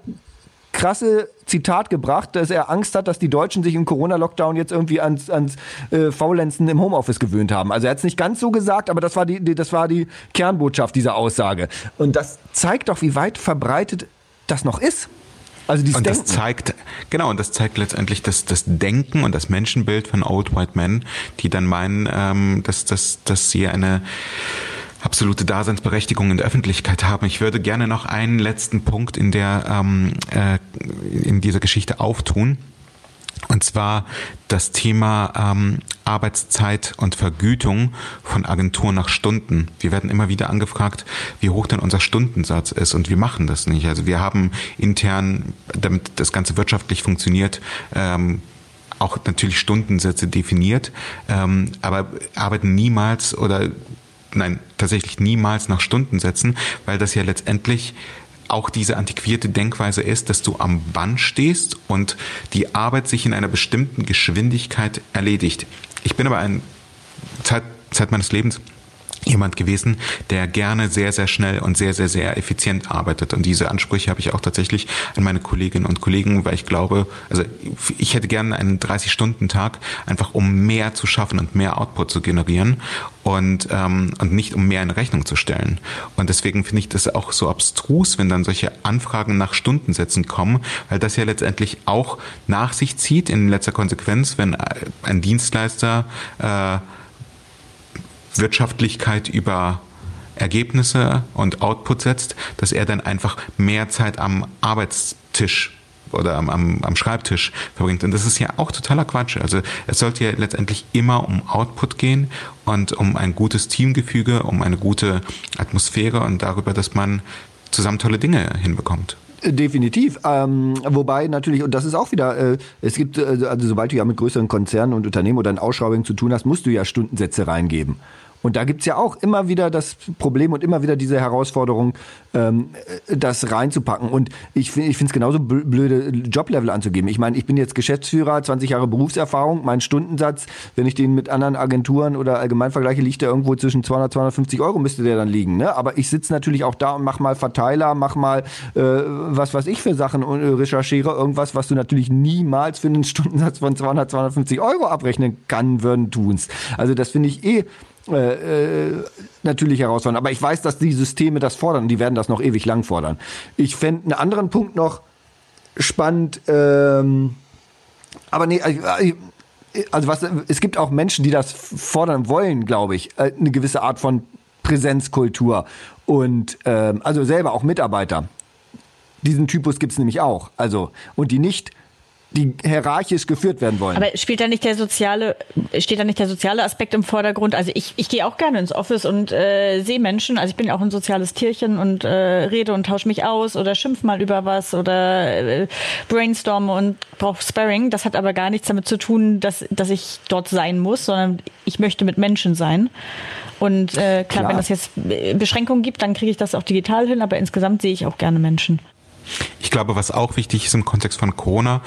krasse Zitat gebracht, dass er Angst hat, dass die Deutschen sich im Corona-Lockdown jetzt irgendwie ans, ans äh, Faulenzen im Homeoffice gewöhnt haben. Also er hat es nicht ganz so gesagt, aber das war die, die, das war die Kernbotschaft dieser Aussage. Und das zeigt doch, wie weit verbreitet das noch ist. Also dieses und das Denken. zeigt, genau, und das zeigt letztendlich das, das Denken und das Menschenbild von Old White Men, die dann meinen, ähm, dass, dass, dass sie eine absolute Daseinsberechtigung in der Öffentlichkeit haben. Ich würde gerne noch einen letzten Punkt in der ähm, äh, in dieser Geschichte auftun. Und zwar das Thema ähm, Arbeitszeit und Vergütung von Agenturen nach Stunden. Wir werden immer wieder angefragt, wie hoch denn unser Stundensatz ist und wir machen das nicht. Also wir haben intern, damit das Ganze wirtschaftlich funktioniert, ähm, auch natürlich Stundensätze definiert, ähm, aber arbeiten niemals oder nein, tatsächlich niemals nach Stundensätzen, weil das ja letztendlich auch diese antiquierte Denkweise ist, dass du am Band stehst und die Arbeit sich in einer bestimmten Geschwindigkeit erledigt. Ich bin aber ein Zeit, Zeit meines Lebens jemand gewesen, der gerne sehr, sehr schnell und sehr, sehr, sehr effizient arbeitet. Und diese Ansprüche habe ich auch tatsächlich an meine Kolleginnen und Kollegen, weil ich glaube, also ich hätte gerne einen 30-Stunden-Tag, einfach um mehr zu schaffen und mehr Output zu generieren und, ähm, und nicht um mehr in Rechnung zu stellen. Und deswegen finde ich das auch so abstrus, wenn dann solche Anfragen nach Stundensätzen kommen, weil das ja letztendlich auch nach sich zieht in letzter Konsequenz, wenn ein Dienstleister äh, Wirtschaftlichkeit über Ergebnisse und Output setzt, dass er dann einfach mehr Zeit am Arbeitstisch oder am, am, am Schreibtisch verbringt. Und das ist ja auch totaler Quatsch. Also es sollte ja letztendlich immer um Output gehen und um ein gutes Teamgefüge, um eine gute Atmosphäre und darüber, dass man zusammen tolle Dinge hinbekommt. Definitiv. Ähm, wobei natürlich, und das ist auch wieder, äh, es gibt, äh, also sobald du ja mit größeren Konzernen und Unternehmen oder in Ausschreibungen zu tun hast, musst du ja Stundensätze reingeben. Und da gibt's ja auch immer wieder das Problem und immer wieder diese Herausforderung, ähm, das reinzupacken. Und ich finde ich finde es genauso blöde, Joblevel anzugeben. Ich meine, ich bin jetzt Geschäftsführer, 20 Jahre Berufserfahrung. Mein Stundensatz, wenn ich den mit anderen Agenturen oder allgemein vergleiche, liegt der irgendwo zwischen 200 250 Euro müsste der dann liegen. Ne? Aber ich sitze natürlich auch da und mach mal Verteiler, mach mal äh, was was ich für Sachen äh, recherchiere irgendwas, was du natürlich niemals für einen Stundensatz von 200 250 Euro abrechnen kann würden tunst. Also das finde ich eh äh, äh, natürlich herausfordern. Aber ich weiß, dass die Systeme das fordern und die werden das noch ewig lang fordern. Ich fände einen anderen Punkt noch spannend, ähm, aber nee, äh, also was, es gibt auch Menschen, die das fordern wollen, glaube ich, eine gewisse Art von Präsenzkultur und ähm, also selber auch Mitarbeiter. Diesen Typus gibt es nämlich auch. Also und die nicht die hierarchisch geführt werden wollen. Aber spielt da nicht der soziale, steht da nicht der soziale Aspekt im Vordergrund? Also ich, ich gehe auch gerne ins Office und äh, sehe Menschen. Also ich bin ja auch ein soziales Tierchen und äh, rede und tausche mich aus oder schimpf mal über was oder äh, brainstorm und brauche Sparring. Das hat aber gar nichts damit zu tun, dass, dass ich dort sein muss, sondern ich möchte mit Menschen sein. Und äh, klar, klar. wenn es jetzt Beschränkungen gibt, dann kriege ich das auch digital hin, aber insgesamt sehe ich auch gerne Menschen. Ich glaube, was auch wichtig ist im Kontext von Corona,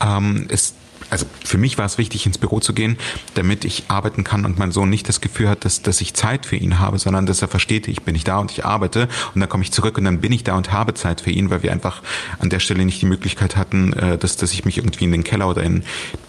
ähm, ist also für mich war es wichtig, ins Büro zu gehen, damit ich arbeiten kann und mein Sohn nicht das Gefühl hat, dass, dass ich Zeit für ihn habe, sondern dass er versteht, ich bin nicht da und ich arbeite und dann komme ich zurück und dann bin ich da und habe Zeit für ihn, weil wir einfach an der Stelle nicht die Möglichkeit hatten, äh, dass, dass ich mich irgendwie in den Keller oder in,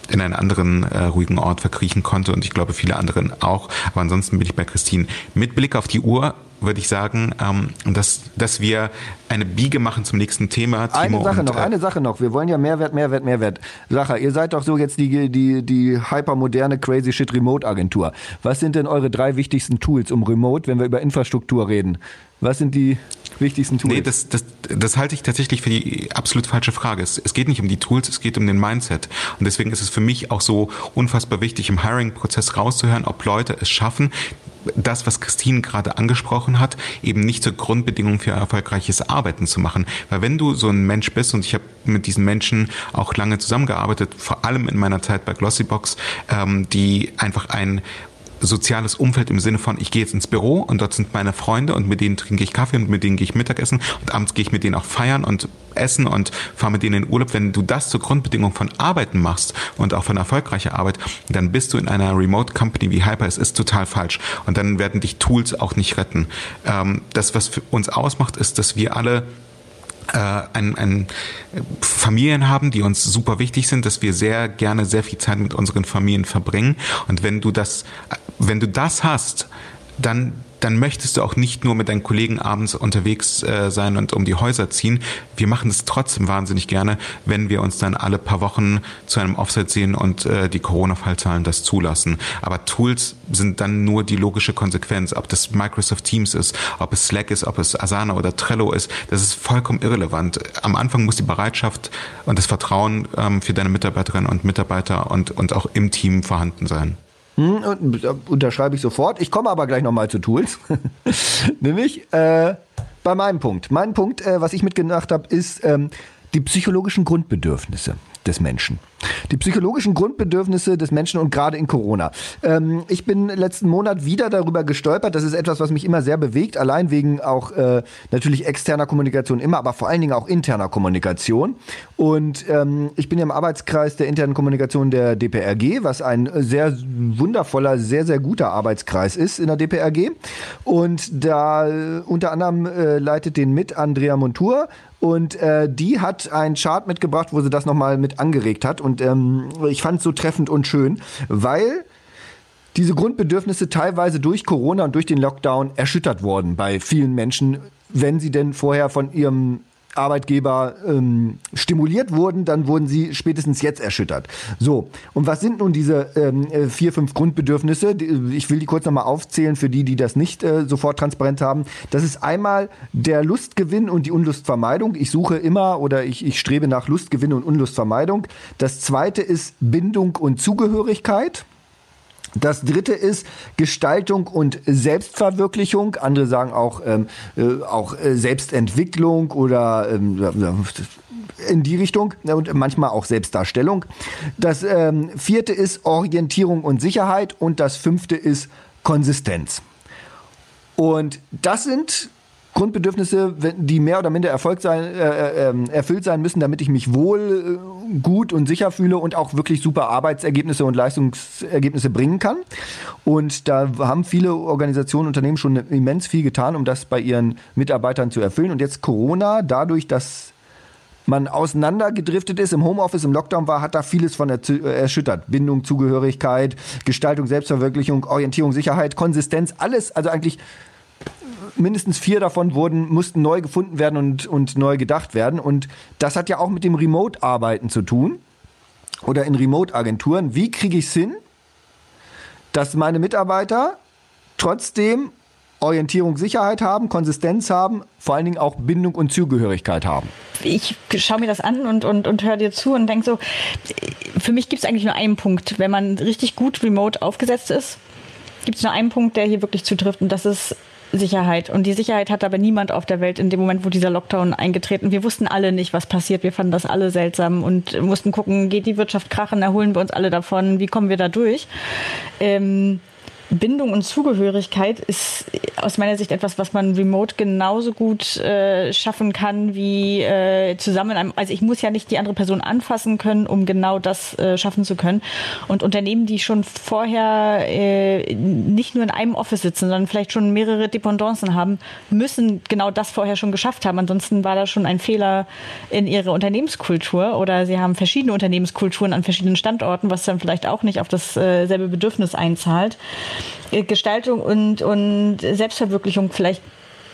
in einen anderen äh, ruhigen Ort verkriechen konnte und ich glaube viele anderen auch. Aber ansonsten bin ich bei Christine. Mit Blick auf die Uhr würde ich sagen, ähm, dass, dass wir eine Biege machen zum nächsten Thema. Timo eine Sache und, noch, äh, eine Sache noch. Wir wollen ja Mehrwert, Mehrwert, Mehrwert. Sache, ihr seid doch so jetzt die, die, die hypermoderne Crazy Shit Remote Agentur. Was sind denn eure drei wichtigsten Tools um Remote, wenn wir über Infrastruktur reden? Was sind die wichtigsten Tools? Nee, das, das, das halte ich tatsächlich für die absolut falsche Frage. Es, es geht nicht um die Tools, es geht um den Mindset. Und deswegen ist es für mich auch so unfassbar wichtig, im Hiring-Prozess rauszuhören, ob Leute es schaffen, das, was Christine gerade angesprochen hat, eben nicht zur Grundbedingung für erfolgreiches Arbeiten zu machen. Weil wenn du so ein Mensch bist, und ich habe mit diesen Menschen auch lange zusammengearbeitet, vor allem in meiner Zeit bei Glossybox, ähm, die einfach ein soziales Umfeld im Sinne von, ich gehe jetzt ins Büro und dort sind meine Freunde und mit denen trinke ich Kaffee und mit denen gehe ich Mittagessen und abends gehe ich mit denen auch feiern und essen und fahre mit denen in Urlaub. Wenn du das zur Grundbedingung von Arbeiten machst und auch von erfolgreicher Arbeit, dann bist du in einer Remote Company wie Hyper. Es ist total falsch. Und dann werden dich Tools auch nicht retten. Ähm, das, was für uns ausmacht, ist, dass wir alle äh, ein, ein Familien haben, die uns super wichtig sind, dass wir sehr gerne sehr viel Zeit mit unseren Familien verbringen. Und wenn du das, wenn du das hast, dann dann möchtest du auch nicht nur mit deinen Kollegen abends unterwegs äh, sein und um die Häuser ziehen. Wir machen es trotzdem wahnsinnig gerne, wenn wir uns dann alle paar Wochen zu einem Offset sehen und äh, die Corona-Fallzahlen das zulassen. Aber Tools sind dann nur die logische Konsequenz. Ob das Microsoft Teams ist, ob es Slack ist, ob es Asana oder Trello ist, das ist vollkommen irrelevant. Am Anfang muss die Bereitschaft und das Vertrauen ähm, für deine Mitarbeiterinnen und Mitarbeiter und, und auch im Team vorhanden sein. Hm, unterschreibe ich sofort. Ich komme aber gleich nochmal zu Tools. Nämlich äh, bei meinem Punkt. Mein Punkt, äh, was ich mitgedacht habe, ist ähm, die psychologischen Grundbedürfnisse des Menschen. Die psychologischen Grundbedürfnisse des Menschen und gerade in Corona. Ähm, ich bin letzten Monat wieder darüber gestolpert. Das ist etwas, was mich immer sehr bewegt, allein wegen auch äh, natürlich externer Kommunikation immer, aber vor allen Dingen auch interner Kommunikation. Und ähm, ich bin im Arbeitskreis der internen Kommunikation der DPRG, was ein sehr wundervoller, sehr, sehr guter Arbeitskreis ist in der DPRG. Und da äh, unter anderem äh, leitet den mit Andrea Montour und äh, die hat einen Chart mitgebracht, wo sie das nochmal mit angeregt hat. Und ähm, ich fand es so treffend und schön, weil diese Grundbedürfnisse teilweise durch Corona und durch den Lockdown erschüttert wurden bei vielen Menschen, wenn sie denn vorher von ihrem Arbeitgeber ähm, stimuliert wurden, dann wurden sie spätestens jetzt erschüttert. So, und was sind nun diese ähm, äh, vier, fünf Grundbedürfnisse? Ich will die kurz nochmal aufzählen für die, die das nicht äh, sofort transparent haben. Das ist einmal der Lustgewinn und die Unlustvermeidung. Ich suche immer oder ich, ich strebe nach Lustgewinn und Unlustvermeidung. Das zweite ist Bindung und Zugehörigkeit. Das dritte ist Gestaltung und Selbstverwirklichung. Andere sagen auch, ähm, äh, auch äh, Selbstentwicklung oder ähm, in die Richtung und manchmal auch Selbstdarstellung. Das ähm, vierte ist Orientierung und Sicherheit und das fünfte ist Konsistenz. Und das sind Grundbedürfnisse, die mehr oder minder Erfolg sein, äh, äh, erfüllt sein müssen, damit ich mich wohl, äh, gut und sicher fühle und auch wirklich super Arbeitsergebnisse und Leistungsergebnisse bringen kann. Und da haben viele Organisationen, Unternehmen schon immens viel getan, um das bei ihren Mitarbeitern zu erfüllen. Und jetzt Corona, dadurch, dass man auseinandergedriftet ist, im Homeoffice, im Lockdown war, hat da vieles von erschüttert. Bindung, Zugehörigkeit, Gestaltung, Selbstverwirklichung, Orientierung, Sicherheit, Konsistenz, alles, also eigentlich mindestens vier davon wurden, mussten neu gefunden werden und, und neu gedacht werden. Und das hat ja auch mit dem Remote-Arbeiten zu tun oder in Remote-Agenturen. Wie kriege ich es hin, dass meine Mitarbeiter trotzdem Orientierung, Sicherheit haben, Konsistenz haben, vor allen Dingen auch Bindung und Zugehörigkeit haben. Ich schaue mir das an und, und, und höre dir zu und denke so, für mich gibt es eigentlich nur einen Punkt. Wenn man richtig gut remote aufgesetzt ist, gibt es nur einen Punkt, der hier wirklich zutrifft und das ist Sicherheit. Und die Sicherheit hat aber niemand auf der Welt in dem Moment, wo dieser Lockdown eingetreten. Wir wussten alle nicht, was passiert. Wir fanden das alle seltsam und mussten gucken, geht die Wirtschaft krachen, erholen wir uns alle davon, wie kommen wir da durch? Ähm, Bindung und Zugehörigkeit ist aus meiner Sicht etwas, was man remote genauso gut äh, schaffen kann wie äh, zusammen. Also ich muss ja nicht die andere Person anfassen können, um genau das äh, schaffen zu können. Und Unternehmen, die schon vorher äh, nicht nur in einem Office sitzen, sondern vielleicht schon mehrere Dependancen haben, müssen genau das vorher schon geschafft haben. Ansonsten war da schon ein Fehler in ihrer Unternehmenskultur oder sie haben verschiedene Unternehmenskulturen an verschiedenen Standorten, was dann vielleicht auch nicht auf dasselbe Bedürfnis einzahlt. Äh, Gestaltung und, und Selbstverwirklichung vielleicht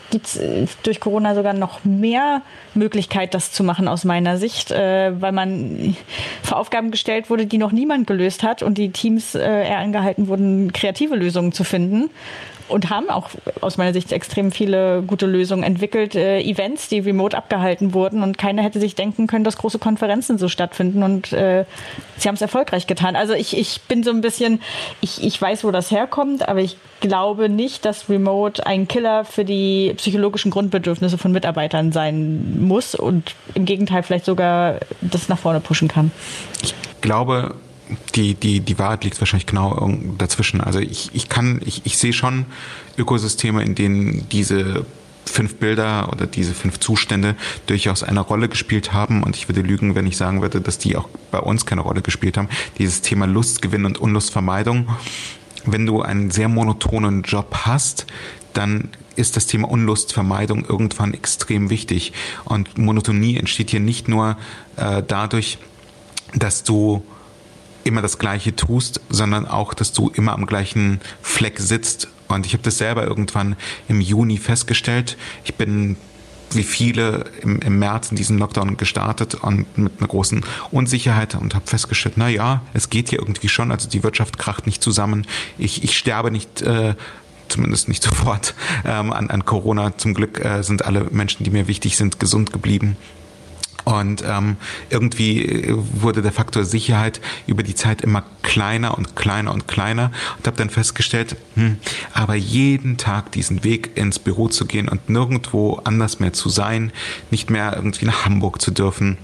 gibt es äh, durch Corona sogar noch mehr Möglichkeit, das zu machen aus meiner Sicht, äh, weil man vor Aufgaben gestellt wurde, die noch niemand gelöst hat und die Teams äh, eher angehalten wurden, kreative Lösungen zu finden. Und haben auch aus meiner Sicht extrem viele gute Lösungen entwickelt. Äh, Events, die remote abgehalten wurden und keiner hätte sich denken können, dass große Konferenzen so stattfinden und äh, sie haben es erfolgreich getan. Also ich, ich bin so ein bisschen, ich, ich weiß, wo das herkommt, aber ich glaube nicht, dass Remote ein Killer für die psychologischen Grundbedürfnisse von Mitarbeitern sein muss und im Gegenteil vielleicht sogar das nach vorne pushen kann. Ich glaube, die, die, die Wahrheit liegt wahrscheinlich genau dazwischen. Also ich, ich kann, ich, ich sehe schon Ökosysteme, in denen diese fünf Bilder oder diese fünf Zustände durchaus eine Rolle gespielt haben. Und ich würde lügen, wenn ich sagen würde, dass die auch bei uns keine Rolle gespielt haben. Dieses Thema Lustgewinn und Unlustvermeidung. Wenn du einen sehr monotonen Job hast, dann ist das Thema Unlustvermeidung irgendwann extrem wichtig. Und Monotonie entsteht hier nicht nur äh, dadurch, dass du immer das Gleiche tust, sondern auch, dass du immer am gleichen Fleck sitzt. Und ich habe das selber irgendwann im Juni festgestellt. Ich bin wie viele im, im März in diesen Lockdown gestartet und mit einer großen Unsicherheit und habe festgestellt, na ja, es geht hier irgendwie schon, also die Wirtschaft kracht nicht zusammen. Ich, ich sterbe nicht äh, zumindest nicht sofort ähm, an, an Corona. Zum Glück äh, sind alle Menschen, die mir wichtig sind, gesund geblieben. Und ähm, irgendwie äh, wurde der Faktor Sicherheit über die Zeit immer kleiner und kleiner und kleiner. Und habe dann festgestellt, hm, aber jeden Tag diesen Weg ins Büro zu gehen und nirgendwo anders mehr zu sein, nicht mehr irgendwie nach Hamburg zu dürfen,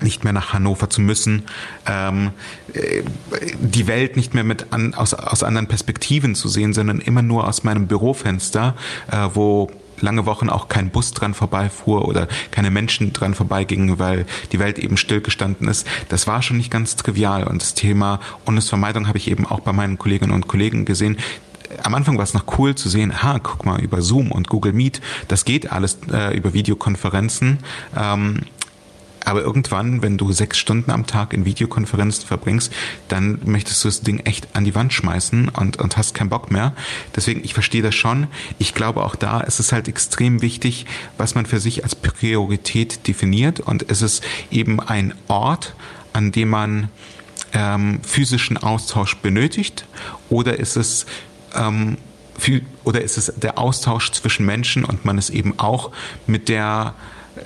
nicht mehr nach Hannover zu müssen, ähm, äh, die Welt nicht mehr mit an, aus, aus anderen Perspektiven zu sehen, sondern immer nur aus meinem Bürofenster, äh, wo lange Wochen auch kein Bus dran vorbeifuhr oder keine Menschen dran vorbeigingen, weil die Welt eben stillgestanden ist. Das war schon nicht ganz trivial. Und das Thema Unlustvermeidung habe ich eben auch bei meinen Kolleginnen und Kollegen gesehen am Anfang war es noch cool zu sehen, ha, guck mal, über Zoom und Google Meet, das geht alles äh, über Videokonferenzen. Ähm, aber irgendwann, wenn du sechs Stunden am Tag in Videokonferenzen verbringst, dann möchtest du das Ding echt an die Wand schmeißen und, und hast keinen Bock mehr. Deswegen, ich verstehe das schon. Ich glaube, auch da ist es halt extrem wichtig, was man für sich als Priorität definiert. Und es ist eben ein Ort, an dem man ähm, physischen Austausch benötigt oder ist es ähm, oder ist es der Austausch zwischen Menschen und man ist eben auch mit der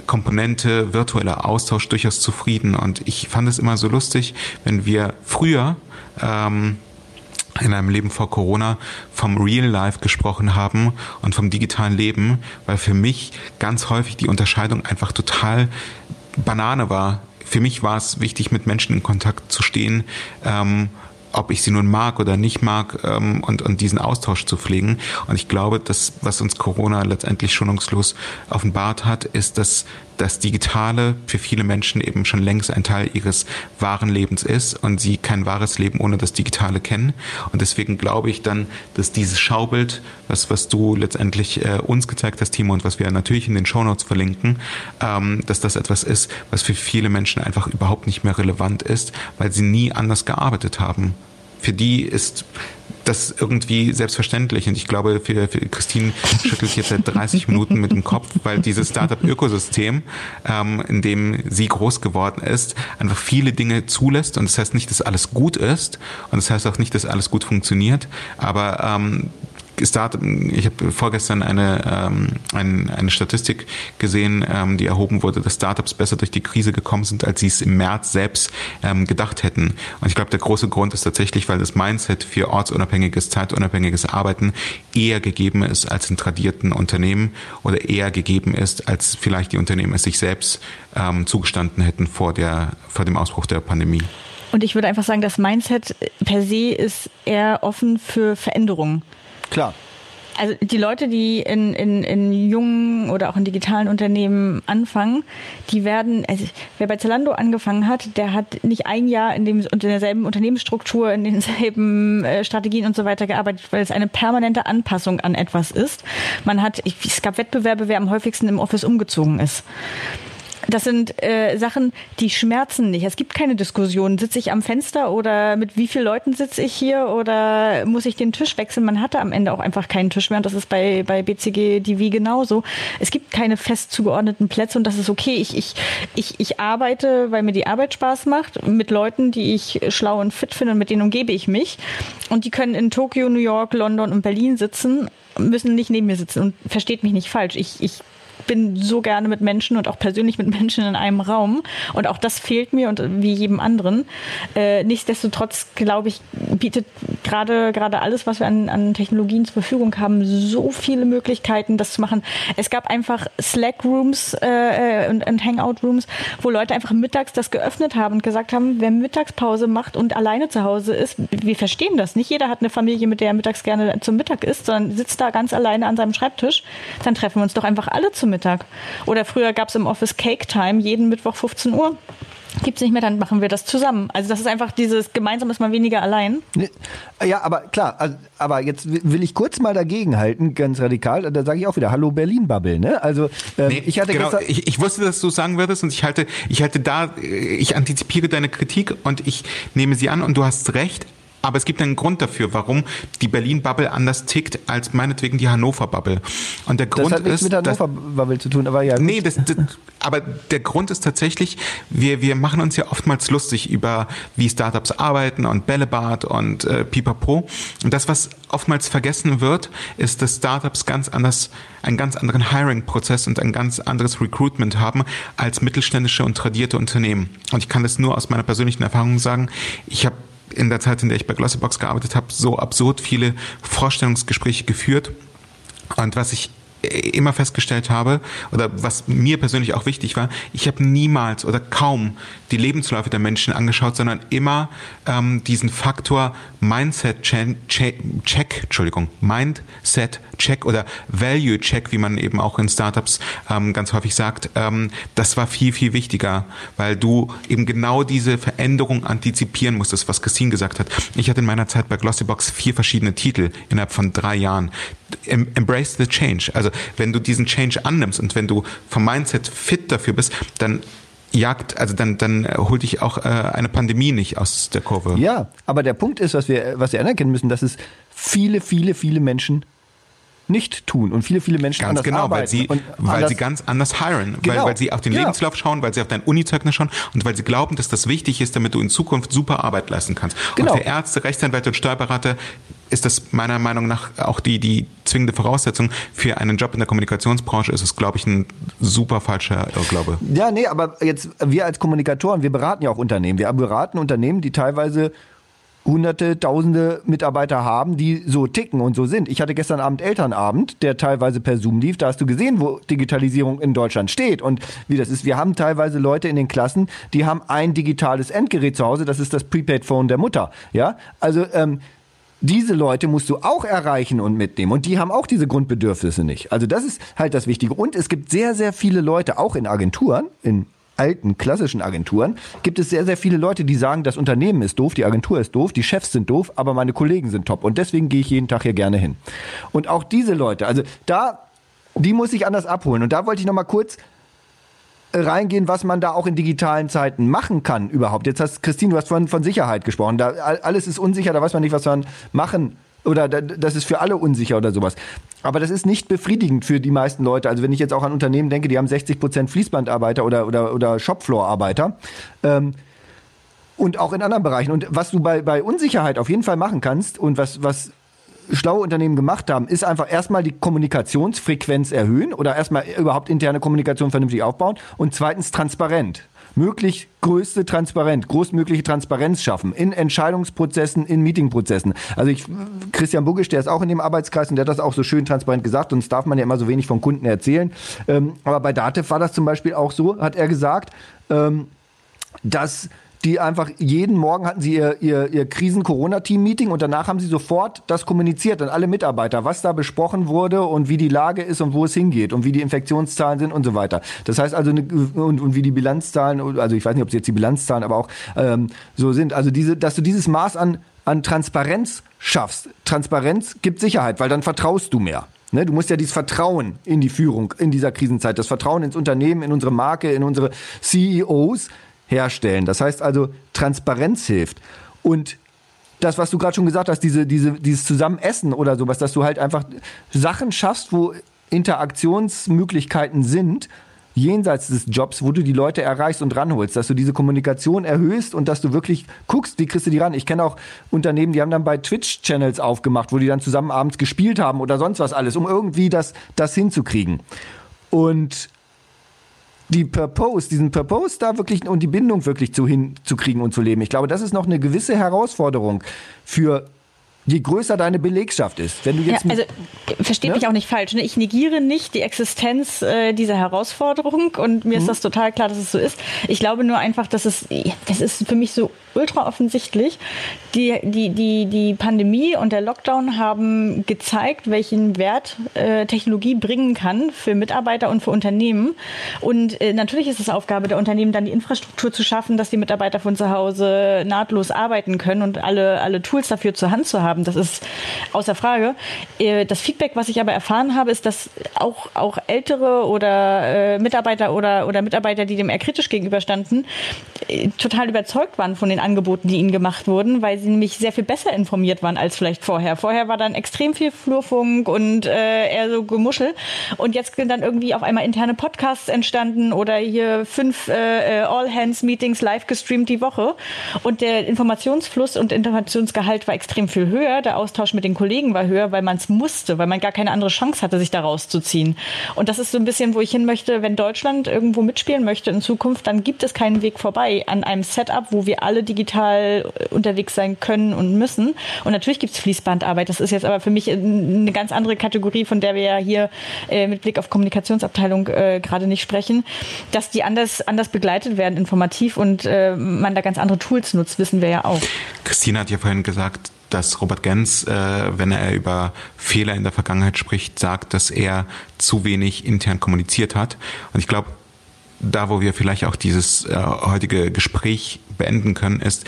Komponente virtueller Austausch durchaus zufrieden. Und ich fand es immer so lustig, wenn wir früher ähm, in einem Leben vor Corona vom Real Life gesprochen haben und vom digitalen Leben, weil für mich ganz häufig die Unterscheidung einfach total Banane war. Für mich war es wichtig, mit Menschen in Kontakt zu stehen. Ähm, ob ich sie nun mag oder nicht mag ähm, und, und diesen Austausch zu pflegen. Und ich glaube, dass was uns Corona letztendlich schonungslos offenbart hat, ist, dass das Digitale für viele Menschen eben schon längst ein Teil ihres wahren Lebens ist und sie kein wahres Leben ohne das Digitale kennen. Und deswegen glaube ich dann, dass dieses Schaubild, was, was du letztendlich äh, uns gezeigt hast, Timo, und was wir natürlich in den Shownotes verlinken, ähm, dass das etwas ist, was für viele Menschen einfach überhaupt nicht mehr relevant ist, weil sie nie anders gearbeitet haben. Für die ist das irgendwie selbstverständlich. Und ich glaube, für, für Christine schüttelt jetzt seit 30 Minuten mit dem Kopf, weil dieses Startup-Ökosystem, ähm, in dem sie groß geworden ist, einfach viele Dinge zulässt. Und das heißt nicht, dass alles gut ist. Und das heißt auch nicht, dass alles gut funktioniert. Aber ähm, Start, ich habe vorgestern eine, ähm, eine, eine Statistik gesehen, ähm, die erhoben wurde, dass Startups besser durch die Krise gekommen sind, als sie es im März selbst ähm, gedacht hätten. Und ich glaube, der große Grund ist tatsächlich, weil das Mindset für ortsunabhängiges, zeitunabhängiges Arbeiten eher gegeben ist als in tradierten Unternehmen oder eher gegeben ist, als vielleicht die Unternehmen es sich selbst ähm, zugestanden hätten vor, der, vor dem Ausbruch der Pandemie. Und ich würde einfach sagen, das Mindset per se ist eher offen für Veränderungen. Klar. Also die Leute, die in, in, in jungen oder auch in digitalen Unternehmen anfangen, die werden, also wer bei Zalando angefangen hat, der hat nicht ein Jahr in, dem, in derselben Unternehmensstruktur, in denselben äh, Strategien und so weiter gearbeitet, weil es eine permanente Anpassung an etwas ist. Man hat, es gab Wettbewerbe, wer am häufigsten im Office umgezogen ist. Das sind äh, Sachen, die schmerzen nicht. Es gibt keine Diskussion. Sitze ich am Fenster oder mit wie vielen Leuten sitze ich hier oder muss ich den Tisch wechseln? Man hatte am Ende auch einfach keinen Tisch mehr und das ist bei, bei BCG DV genauso. Es gibt keine fest zugeordneten Plätze und das ist okay. Ich, ich, ich, ich arbeite, weil mir die Arbeit Spaß macht, mit Leuten, die ich schlau und fit finde und mit denen umgebe ich mich. Und die können in Tokio, New York, London und Berlin sitzen müssen nicht neben mir sitzen und versteht mich nicht falsch. Ich, ich bin so gerne mit Menschen und auch persönlich mit Menschen in einem Raum. Und auch das fehlt mir und wie jedem anderen. Äh, nichtsdestotrotz, glaube ich, bietet gerade gerade alles, was wir an, an Technologien zur Verfügung haben, so viele Möglichkeiten, das zu machen. Es gab einfach Slack-Rooms äh, und, und Hangout-Rooms, wo Leute einfach mittags das geöffnet haben und gesagt haben, wer Mittagspause macht und alleine zu Hause ist, wir verstehen das. Nicht jeder hat eine Familie, mit der er mittags gerne zum Mittag isst, sondern sitzt da ganz alleine an seinem Schreibtisch. Dann treffen wir uns doch einfach alle zum Mittag. Oder früher gab es im Office Cake Time jeden Mittwoch 15 Uhr. Gibt es nicht mehr, dann machen wir das zusammen. Also das ist einfach dieses gemeinsam ist man weniger allein. Ja, aber klar, also, aber jetzt will ich kurz mal dagegen halten, ganz radikal. Da sage ich auch wieder Hallo Berlin Bubble. Ne? Also ähm, nee, ich hatte genau, ich, ich wusste, dass du sagen würdest und ich halte, ich halte da, ich antizipiere deine Kritik und ich nehme sie an und du hast recht. Aber es gibt einen Grund dafür, warum die Berlin-Bubble anders tickt als meinetwegen die Hannover-Bubble. Und der Grund das hat nichts ist, mit Hannover-Bubble zu tun, aber ja. Nee, das, das, aber der Grund ist tatsächlich, wir, wir machen uns ja oftmals lustig über, wie Startups arbeiten und Bällebad und äh, Pipapo. Und das, was oftmals vergessen wird, ist, dass Startups ganz anders, einen ganz anderen Hiring-Prozess und ein ganz anderes Recruitment haben als mittelständische und tradierte Unternehmen. Und ich kann das nur aus meiner persönlichen Erfahrung sagen. Ich habe in der Zeit, in der ich bei Glossybox gearbeitet habe, so absurd viele Vorstellungsgespräche geführt. Und was ich immer festgestellt habe, oder was mir persönlich auch wichtig war, ich habe niemals oder kaum die Lebensläufe der Menschen angeschaut, sondern immer ähm, diesen Faktor Mindset Check, Entschuldigung, Mindset Check oder Value Check, wie man eben auch in Startups ähm, ganz häufig sagt, ähm, das war viel, viel wichtiger, weil du eben genau diese Veränderung antizipieren musstest, was Christine gesagt hat. Ich hatte in meiner Zeit bei Glossybox vier verschiedene Titel innerhalb von drei Jahren. Embrace the Change. Also wenn du diesen Change annimmst und wenn du vom Mindset fit dafür bist, dann jagt, also dann, dann holt dich auch äh, eine Pandemie nicht aus der Kurve. Ja, aber der Punkt ist, was wir, was wir anerkennen müssen, dass es viele, viele, viele Menschen nicht tun und viele, viele Menschen ganz anders genau, arbeiten. Weil sie, weil anders sie ganz anders hiren, Genau. weil, weil sie auf den Ja. Lebenslauf schauen, weil sie auf dein Uni-Zeugnis schauen und weil sie glauben, dass das wichtig ist, damit du in Zukunft super Arbeit leisten kannst. Genau. Und für Ärzte, Rechtsanwälte und Steuerberater ist das meiner Meinung nach auch die, die zwingende Voraussetzung für einen Job in der Kommunikationsbranche ist es, glaube ich, ein super falscher Irrglaube. Ja, nee, aber jetzt, wir als Kommunikatoren, wir beraten ja auch Unternehmen. Wir beraten Unternehmen, die teilweise hunderte, tausende Mitarbeiter haben, die so ticken und so sind. Ich hatte gestern Abend Elternabend, der teilweise per Zoom lief. Da hast du gesehen, wo Digitalisierung in Deutschland steht und wie das ist. Wir haben teilweise Leute in den Klassen, die haben ein digitales Endgerät zu Hause. Das ist das Prepaid-Phone der Mutter. Ja, also ähm, diese Leute musst du auch erreichen und mitnehmen. Und die haben auch diese Grundbedürfnisse nicht. Also das ist halt das Wichtige. Und es gibt sehr, sehr viele Leute, auch in Agenturen, in alten klassischen Agenturen, gibt es sehr, sehr viele Leute, die sagen, das Unternehmen ist doof, die Agentur ist doof, die Chefs sind doof, aber meine Kollegen sind top. Und deswegen gehe ich jeden Tag hier gerne hin. Und auch diese Leute, also da, die muss ich anders abholen. Und da wollte ich nochmal kurz reingehen, was man da auch in digitalen Zeiten machen kann überhaupt. Jetzt hast Christine, du hast von, von Sicherheit gesprochen. Da all- alles ist unsicher, da weiß man nicht, was man machen oder da, das ist für alle unsicher oder sowas. Aber das ist nicht befriedigend für die meisten Leute. Also wenn ich jetzt auch an Unternehmen denke, die haben 60 Prozent Fließbandarbeiter oder oder oder Shopfloor-Arbeiter. Ähm, und auch in anderen Bereichen. Und was du bei, bei Unsicherheit auf jeden Fall machen kannst und was, was schlaue Unternehmen gemacht haben, ist einfach erstmal die Kommunikationsfrequenz erhöhen oder erstmal überhaupt interne Kommunikation vernünftig aufbauen und zweitens transparent. Möglich größte Transparenz, großmögliche Transparenz schaffen in Entscheidungsprozessen, in Meetingprozessen. Also ich, Christian Bugisch, der ist auch in dem Arbeitskreis und der hat das auch so schön transparent gesagt, sonst darf man ja immer so wenig vom Kunden erzählen. Ähm, aber bei Datev war das zum Beispiel auch so, hat er gesagt, ähm, dass die einfach jeden Morgen hatten sie ihr, ihr, ihr Krisen-Corona-Team-Meeting und danach haben sie sofort das kommuniziert an alle Mitarbeiter, was da besprochen wurde und wie die Lage ist und wo es hingeht und wie die Infektionszahlen sind und so weiter. Das heißt also, und, und wie die Bilanzzahlen, also ich weiß nicht, ob es jetzt die Bilanzzahlen, aber auch ähm, so sind. Also diese, dass du dieses Maß an, an Transparenz schaffst. Transparenz gibt Sicherheit, weil dann vertraust du mehr. Ne? Du musst ja dieses Vertrauen in die Führung in dieser Krisenzeit, das Vertrauen ins Unternehmen, in unsere Marke, in unsere CEOs herstellen. Das heißt also, Transparenz hilft. Und das, was du gerade schon gesagt hast, diese, diese, dieses Zusammenessen oder sowas, dass du halt einfach Sachen schaffst, wo Interaktionsmöglichkeiten sind, jenseits des Jobs, wo du die Leute erreichst und ranholst, dass du diese Kommunikation erhöhst und dass du wirklich guckst, wie kriegst du die ran. Ich kenne auch Unternehmen, die haben dann bei Twitch-Channels aufgemacht, wo die dann zusammen abends gespielt haben oder sonst was alles, um irgendwie das, das hinzukriegen. Und die Purpose, diesen Purpose da wirklich und die Bindung wirklich zu hinzukriegen und zu leben. Ich glaube, das ist noch eine gewisse Herausforderung für je größer deine Belegschaft ist. Wenn du jetzt ja, also versteht ne? mich auch nicht falsch. Ne? Ich negiere nicht die Existenz äh, dieser Herausforderung und mir mhm. ist das total klar, dass es so ist. Ich glaube nur einfach, dass es, das ist für mich so ultra offensichtlich. Die, die, die, die Pandemie und der Lockdown haben gezeigt, welchen Wert äh, Technologie bringen kann für Mitarbeiter und für Unternehmen. Und äh, natürlich ist es Aufgabe der Unternehmen, dann die Infrastruktur zu schaffen, dass die Mitarbeiter von zu Hause nahtlos arbeiten können und alle, alle Tools dafür zur Hand zu haben. Das ist außer Frage. Äh, das Feedback, was ich aber erfahren habe, ist, dass auch, auch ältere oder äh, Mitarbeiter oder, oder Mitarbeiter, die dem eher kritisch gegenüberstanden, äh, total überzeugt waren von den Angeboten, die ihnen gemacht wurden, weil sie nämlich sehr viel besser informiert waren als vielleicht vorher. Vorher war dann extrem viel Flurfunk und äh, eher so Gemuschel. Und jetzt sind dann irgendwie auf einmal interne Podcasts entstanden oder hier fünf äh, äh All-Hands-Meetings live gestreamt die Woche. Und der Informationsfluss und Informationsgehalt war extrem viel höher. Der Austausch mit den Kollegen war höher, weil man es musste, weil man gar keine andere Chance hatte, sich da rauszuziehen. Und das ist so ein bisschen, wo ich hin möchte, wenn Deutschland irgendwo mitspielen möchte in Zukunft, dann gibt es keinen Weg vorbei an einem Setup, wo wir alle die digital unterwegs sein können und müssen. Und natürlich gibt es Fließbandarbeit. Das ist jetzt aber für mich eine ganz andere Kategorie, von der wir ja hier äh, mit Blick auf Kommunikationsabteilung äh, gerade nicht sprechen. Dass die anders, anders begleitet werden, informativ und äh, man da ganz andere Tools nutzt, wissen wir ja auch. Christina hat ja vorhin gesagt, dass Robert Gens, äh, wenn er über Fehler in der Vergangenheit spricht, sagt, dass er zu wenig intern kommuniziert hat. Und ich glaube, da, wo wir vielleicht auch dieses äh, heutige Gespräch beenden können, ist,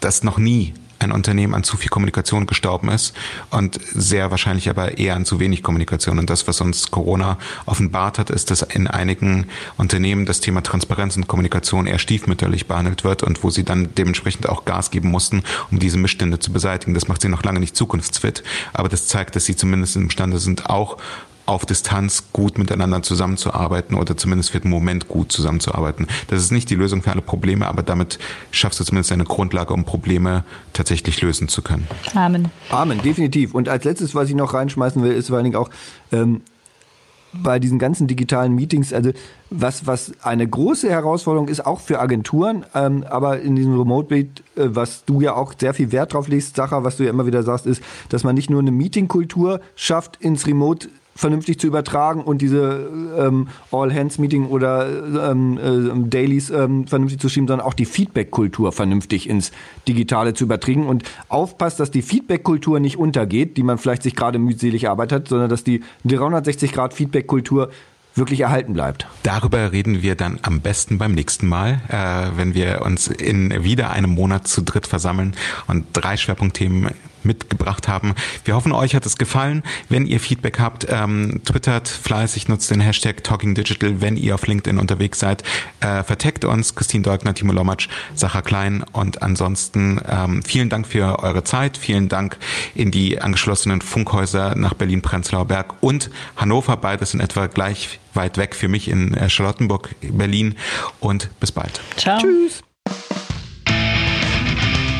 dass noch nie ein Unternehmen an zu viel Kommunikation gestorben ist und sehr wahrscheinlich aber eher an zu wenig Kommunikation. Und das, was uns Corona offenbart hat, ist, dass in einigen Unternehmen das Thema Transparenz und Kommunikation eher stiefmütterlich behandelt wird und wo sie dann dementsprechend auch Gas geben mussten, um diese Missstände zu beseitigen. Das macht sie noch lange nicht zukunftsfit, aber das zeigt, dass sie zumindest imstande sind, auch auf Distanz gut miteinander zusammenzuarbeiten oder zumindest für den Moment gut zusammenzuarbeiten. Das ist nicht die Lösung für alle Probleme, aber damit schaffst du zumindest eine Grundlage, um Probleme tatsächlich lösen zu können. Amen. Amen, definitiv. Und als letztes, was ich noch reinschmeißen will, ist vor allen Dingen auch, ähm, bei diesen ganzen digitalen Meetings, also was, was eine große Herausforderung ist, auch für Agenturen, ähm, aber in diesem Remote Beat, äh, was du ja auch sehr viel Wert drauf legst, Sache, was du ja immer wieder sagst, ist, dass man nicht nur eine Meetingkultur schafft ins Remote vernünftig zu übertragen und diese ähm, All-Hands-Meeting oder ähm, äh, Dailies ähm, vernünftig zu schieben, sondern auch die Feedback-Kultur vernünftig ins Digitale zu übertragen und aufpasst, dass die Feedback-Kultur nicht untergeht, die man vielleicht sich gerade mühselig erarbeitet hat, sondern dass die 360-Grad-Feedback-Kultur wirklich erhalten bleibt. Darüber reden wir dann am besten beim nächsten Mal, äh, wenn wir uns in wieder einem Monat zu dritt versammeln und drei Schwerpunktthemen mitgebracht haben. Wir hoffen, euch hat es gefallen. Wenn ihr Feedback habt, ähm, twittert fleißig, nutzt den Hashtag Talking Digital. Wenn ihr auf LinkedIn unterwegs seid, äh, verteckt uns. Christine Dolkner, Timo Lomatsch, Sacha Klein. Und ansonsten ähm, vielen Dank für eure Zeit. Vielen Dank in die angeschlossenen Funkhäuser nach Berlin-Prenzlauer Berg und Hannover. Beides in etwa gleich weit weg für mich in äh, Charlottenburg, Berlin. Und bis bald. Ciao. Tschüss.